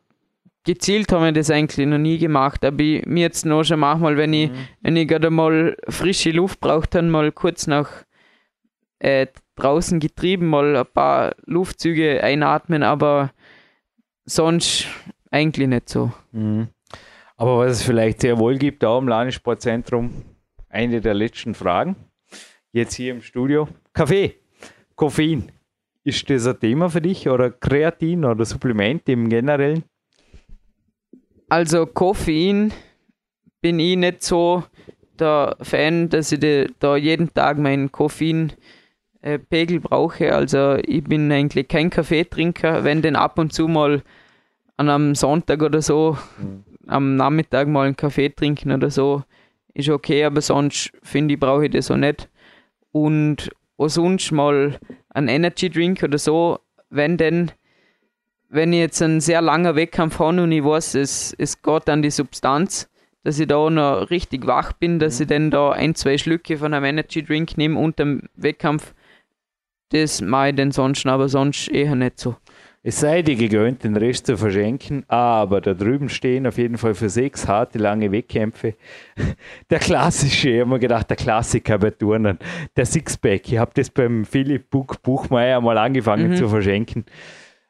Speaker 3: gezielt haben wir das eigentlich noch nie gemacht, aber ich, mir jetzt noch schon manchmal, wenn ich, mhm. wenn ich gerade mal frische Luft brauche, dann mal kurz nach äh, draußen getrieben, mal ein paar Luftzüge einatmen, aber sonst eigentlich nicht so.
Speaker 2: Mhm. Aber was es vielleicht sehr wohl gibt, da im Landessportzentrum, eine der letzten Fragen, jetzt hier im Studio, Kaffee, Koffein. Ist das ein Thema für dich oder Kreatin oder Supplement im Generellen?
Speaker 3: Also Koffein bin ich nicht so der Fan, dass ich da jeden Tag mein Koffein äh, Pegel brauche. Also ich bin eigentlich kein Kaffeetrinker, wenn denn ab und zu mal an einem Sonntag oder so mhm. am Nachmittag mal einen Kaffee trinken oder so, ist okay, aber sonst finde ich, brauche ich das auch nicht. Und auch sonst mal ein Energy Drink oder so, wenn denn, wenn ich jetzt einen sehr langen Wettkampf habe und ich weiß, es, es geht an die Substanz, dass ich da noch richtig wach bin, dass mhm. ich dann da ein, zwei Schlücke von einem Energy Drink nehme unter dem Wettkampf, das mache ich dann sonst, aber sonst eher nicht so.
Speaker 2: Es sei dir gegönnt, den Rest zu verschenken, aber da drüben stehen auf jeden Fall für sechs harte, lange Wettkämpfe. Der klassische, ich habe mir gedacht, der Klassiker bei Turnen, der Sixpack. Ich habe das beim Philipp Buch Buchmeier mal angefangen mhm. zu verschenken.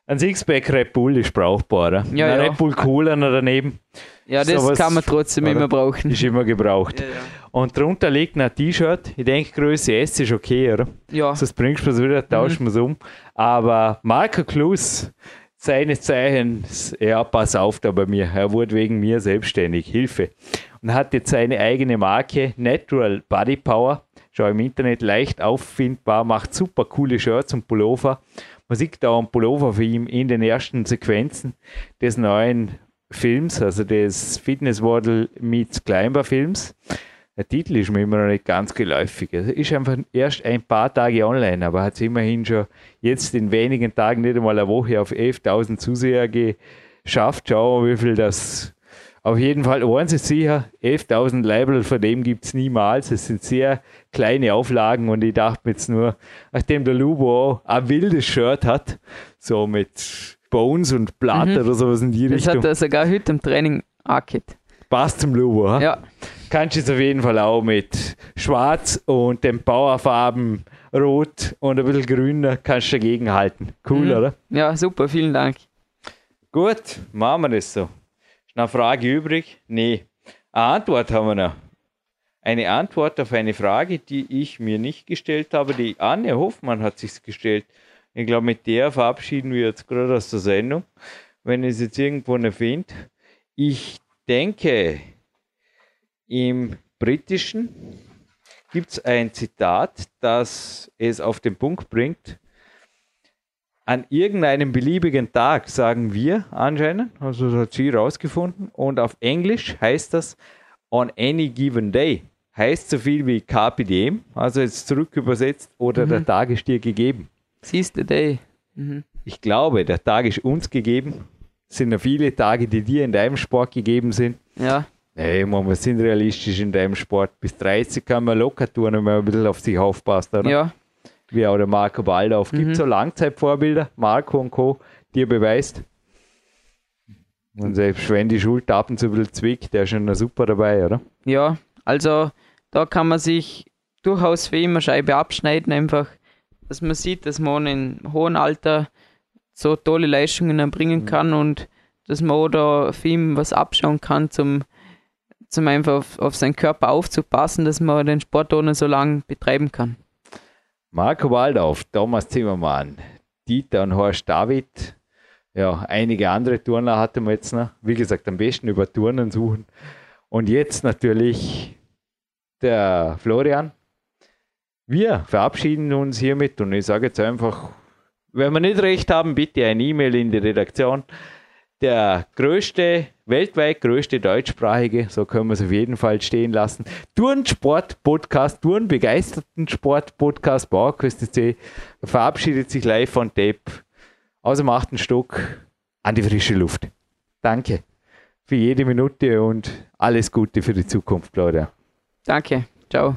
Speaker 2: Ein Sixpack Red Bull ist brauchbar. Ja, Ein ja. Red Bull Cooler daneben.
Speaker 3: Ja, das so kann man trotzdem oder? immer brauchen.
Speaker 2: Ist immer gebraucht. Ja, ja. Und drunter liegt ein T-Shirt. Ich denke, Größe S ist okay, oder?
Speaker 3: Ja.
Speaker 2: Sonst bringst du es wieder, tauschen mhm. wir es um. Aber Marco Klus, seines Zeichens, ja, pass auf da bei mir. Er wurde wegen mir selbstständig. Hilfe. Und hat jetzt seine eigene Marke Natural Body Power. Schau im Internet leicht auffindbar, macht super coole Shirts und Pullover. Man sieht da einen Pullover für ihn in den ersten Sequenzen des neuen Films, also des Fitness Waddle meets Climber Films. Der Titel ist mir immer noch nicht ganz geläufig. Also ist einfach erst ein paar Tage online, aber hat es immerhin schon jetzt in wenigen Tagen nicht einmal eine Woche auf 11.000 Zuseher geschafft. Schauen wir, wie viel das auf jeden Fall, eins ist sicher, 11.000 Label von dem gibt es niemals. Es sind sehr kleine Auflagen und ich dachte mir jetzt nur, nachdem der Lubo ein wildes Shirt hat, so mit Bones und Blatt mhm. oder sowas in die
Speaker 3: das
Speaker 2: Richtung.
Speaker 3: Das hat er sogar heute im Training angehört.
Speaker 2: Passt zum Lubo, ha?
Speaker 3: Ja.
Speaker 2: Kannst du es auf jeden Fall auch mit Schwarz und den Powerfarben Rot und ein bisschen Grüner kannst du dagegen halten. Cool, mhm. oder?
Speaker 3: Ja, super, vielen Dank.
Speaker 2: Gut, machen wir das so. Eine Frage übrig? Nee. Eine Antwort haben wir noch. Eine Antwort auf eine Frage, die ich mir nicht gestellt habe. Die Anne Hoffmann hat sich gestellt. Ich glaube, mit der verabschieden wir jetzt gerade aus der Sendung, wenn es jetzt irgendwo finde. Ich denke, im Britischen gibt es ein Zitat, das es auf den Punkt bringt. An irgendeinem beliebigen Tag sagen wir anscheinend, also das hat sie rausgefunden, und auf Englisch heißt das on any given day. Heißt so viel wie Diem, also jetzt zurück übersetzt, oder mhm. der Tag ist dir gegeben.
Speaker 3: Seize the day. Mhm.
Speaker 2: Ich glaube, der Tag ist uns gegeben. Es sind ja viele Tage, die dir in deinem Sport gegeben sind.
Speaker 3: Ja.
Speaker 2: Nee, man, wir sind realistisch in deinem Sport. Bis 30 kann man locker tun, wenn man ein bisschen auf sich aufpasst, oder?
Speaker 3: Ja.
Speaker 2: Wie auch der Marco Baldauf. Gibt es mhm. so Langzeitvorbilder, Marco und Co., die er beweist? Und selbst wenn die Schulter ab und zu ein bisschen zwickt, der ist schon super dabei, oder?
Speaker 3: Ja, also da kann man sich durchaus für immer Scheibe abschneiden, einfach dass man sieht, dass man in hohem Alter so tolle Leistungen erbringen mhm. kann und dass man auch da viel was abschauen kann, zum, zum einfach auf, auf seinen Körper aufzupassen, dass man den Sport ohne so lange betreiben kann.
Speaker 2: Marco Waldorf, Thomas Zimmermann, Dieter und Horst David, ja, einige andere Turner hatten wir jetzt noch. Wie gesagt, am besten über Turnen suchen. Und jetzt natürlich der Florian, wir verabschieden uns hiermit und ich sage jetzt einfach, wenn wir nicht recht haben, bitte eine E-Mail in die Redaktion. Der größte, weltweit größte deutschsprachige, so können wir es auf jeden Fall stehen lassen, Turnsport-Podcast, Turnbegeisterten Sport-Podcast Bauerküste verabschiedet sich live von Tape aus dem achten Stock an die frische Luft. Danke für jede Minute und alles Gute für die Zukunft, Claudia.
Speaker 3: Danke. Ciao.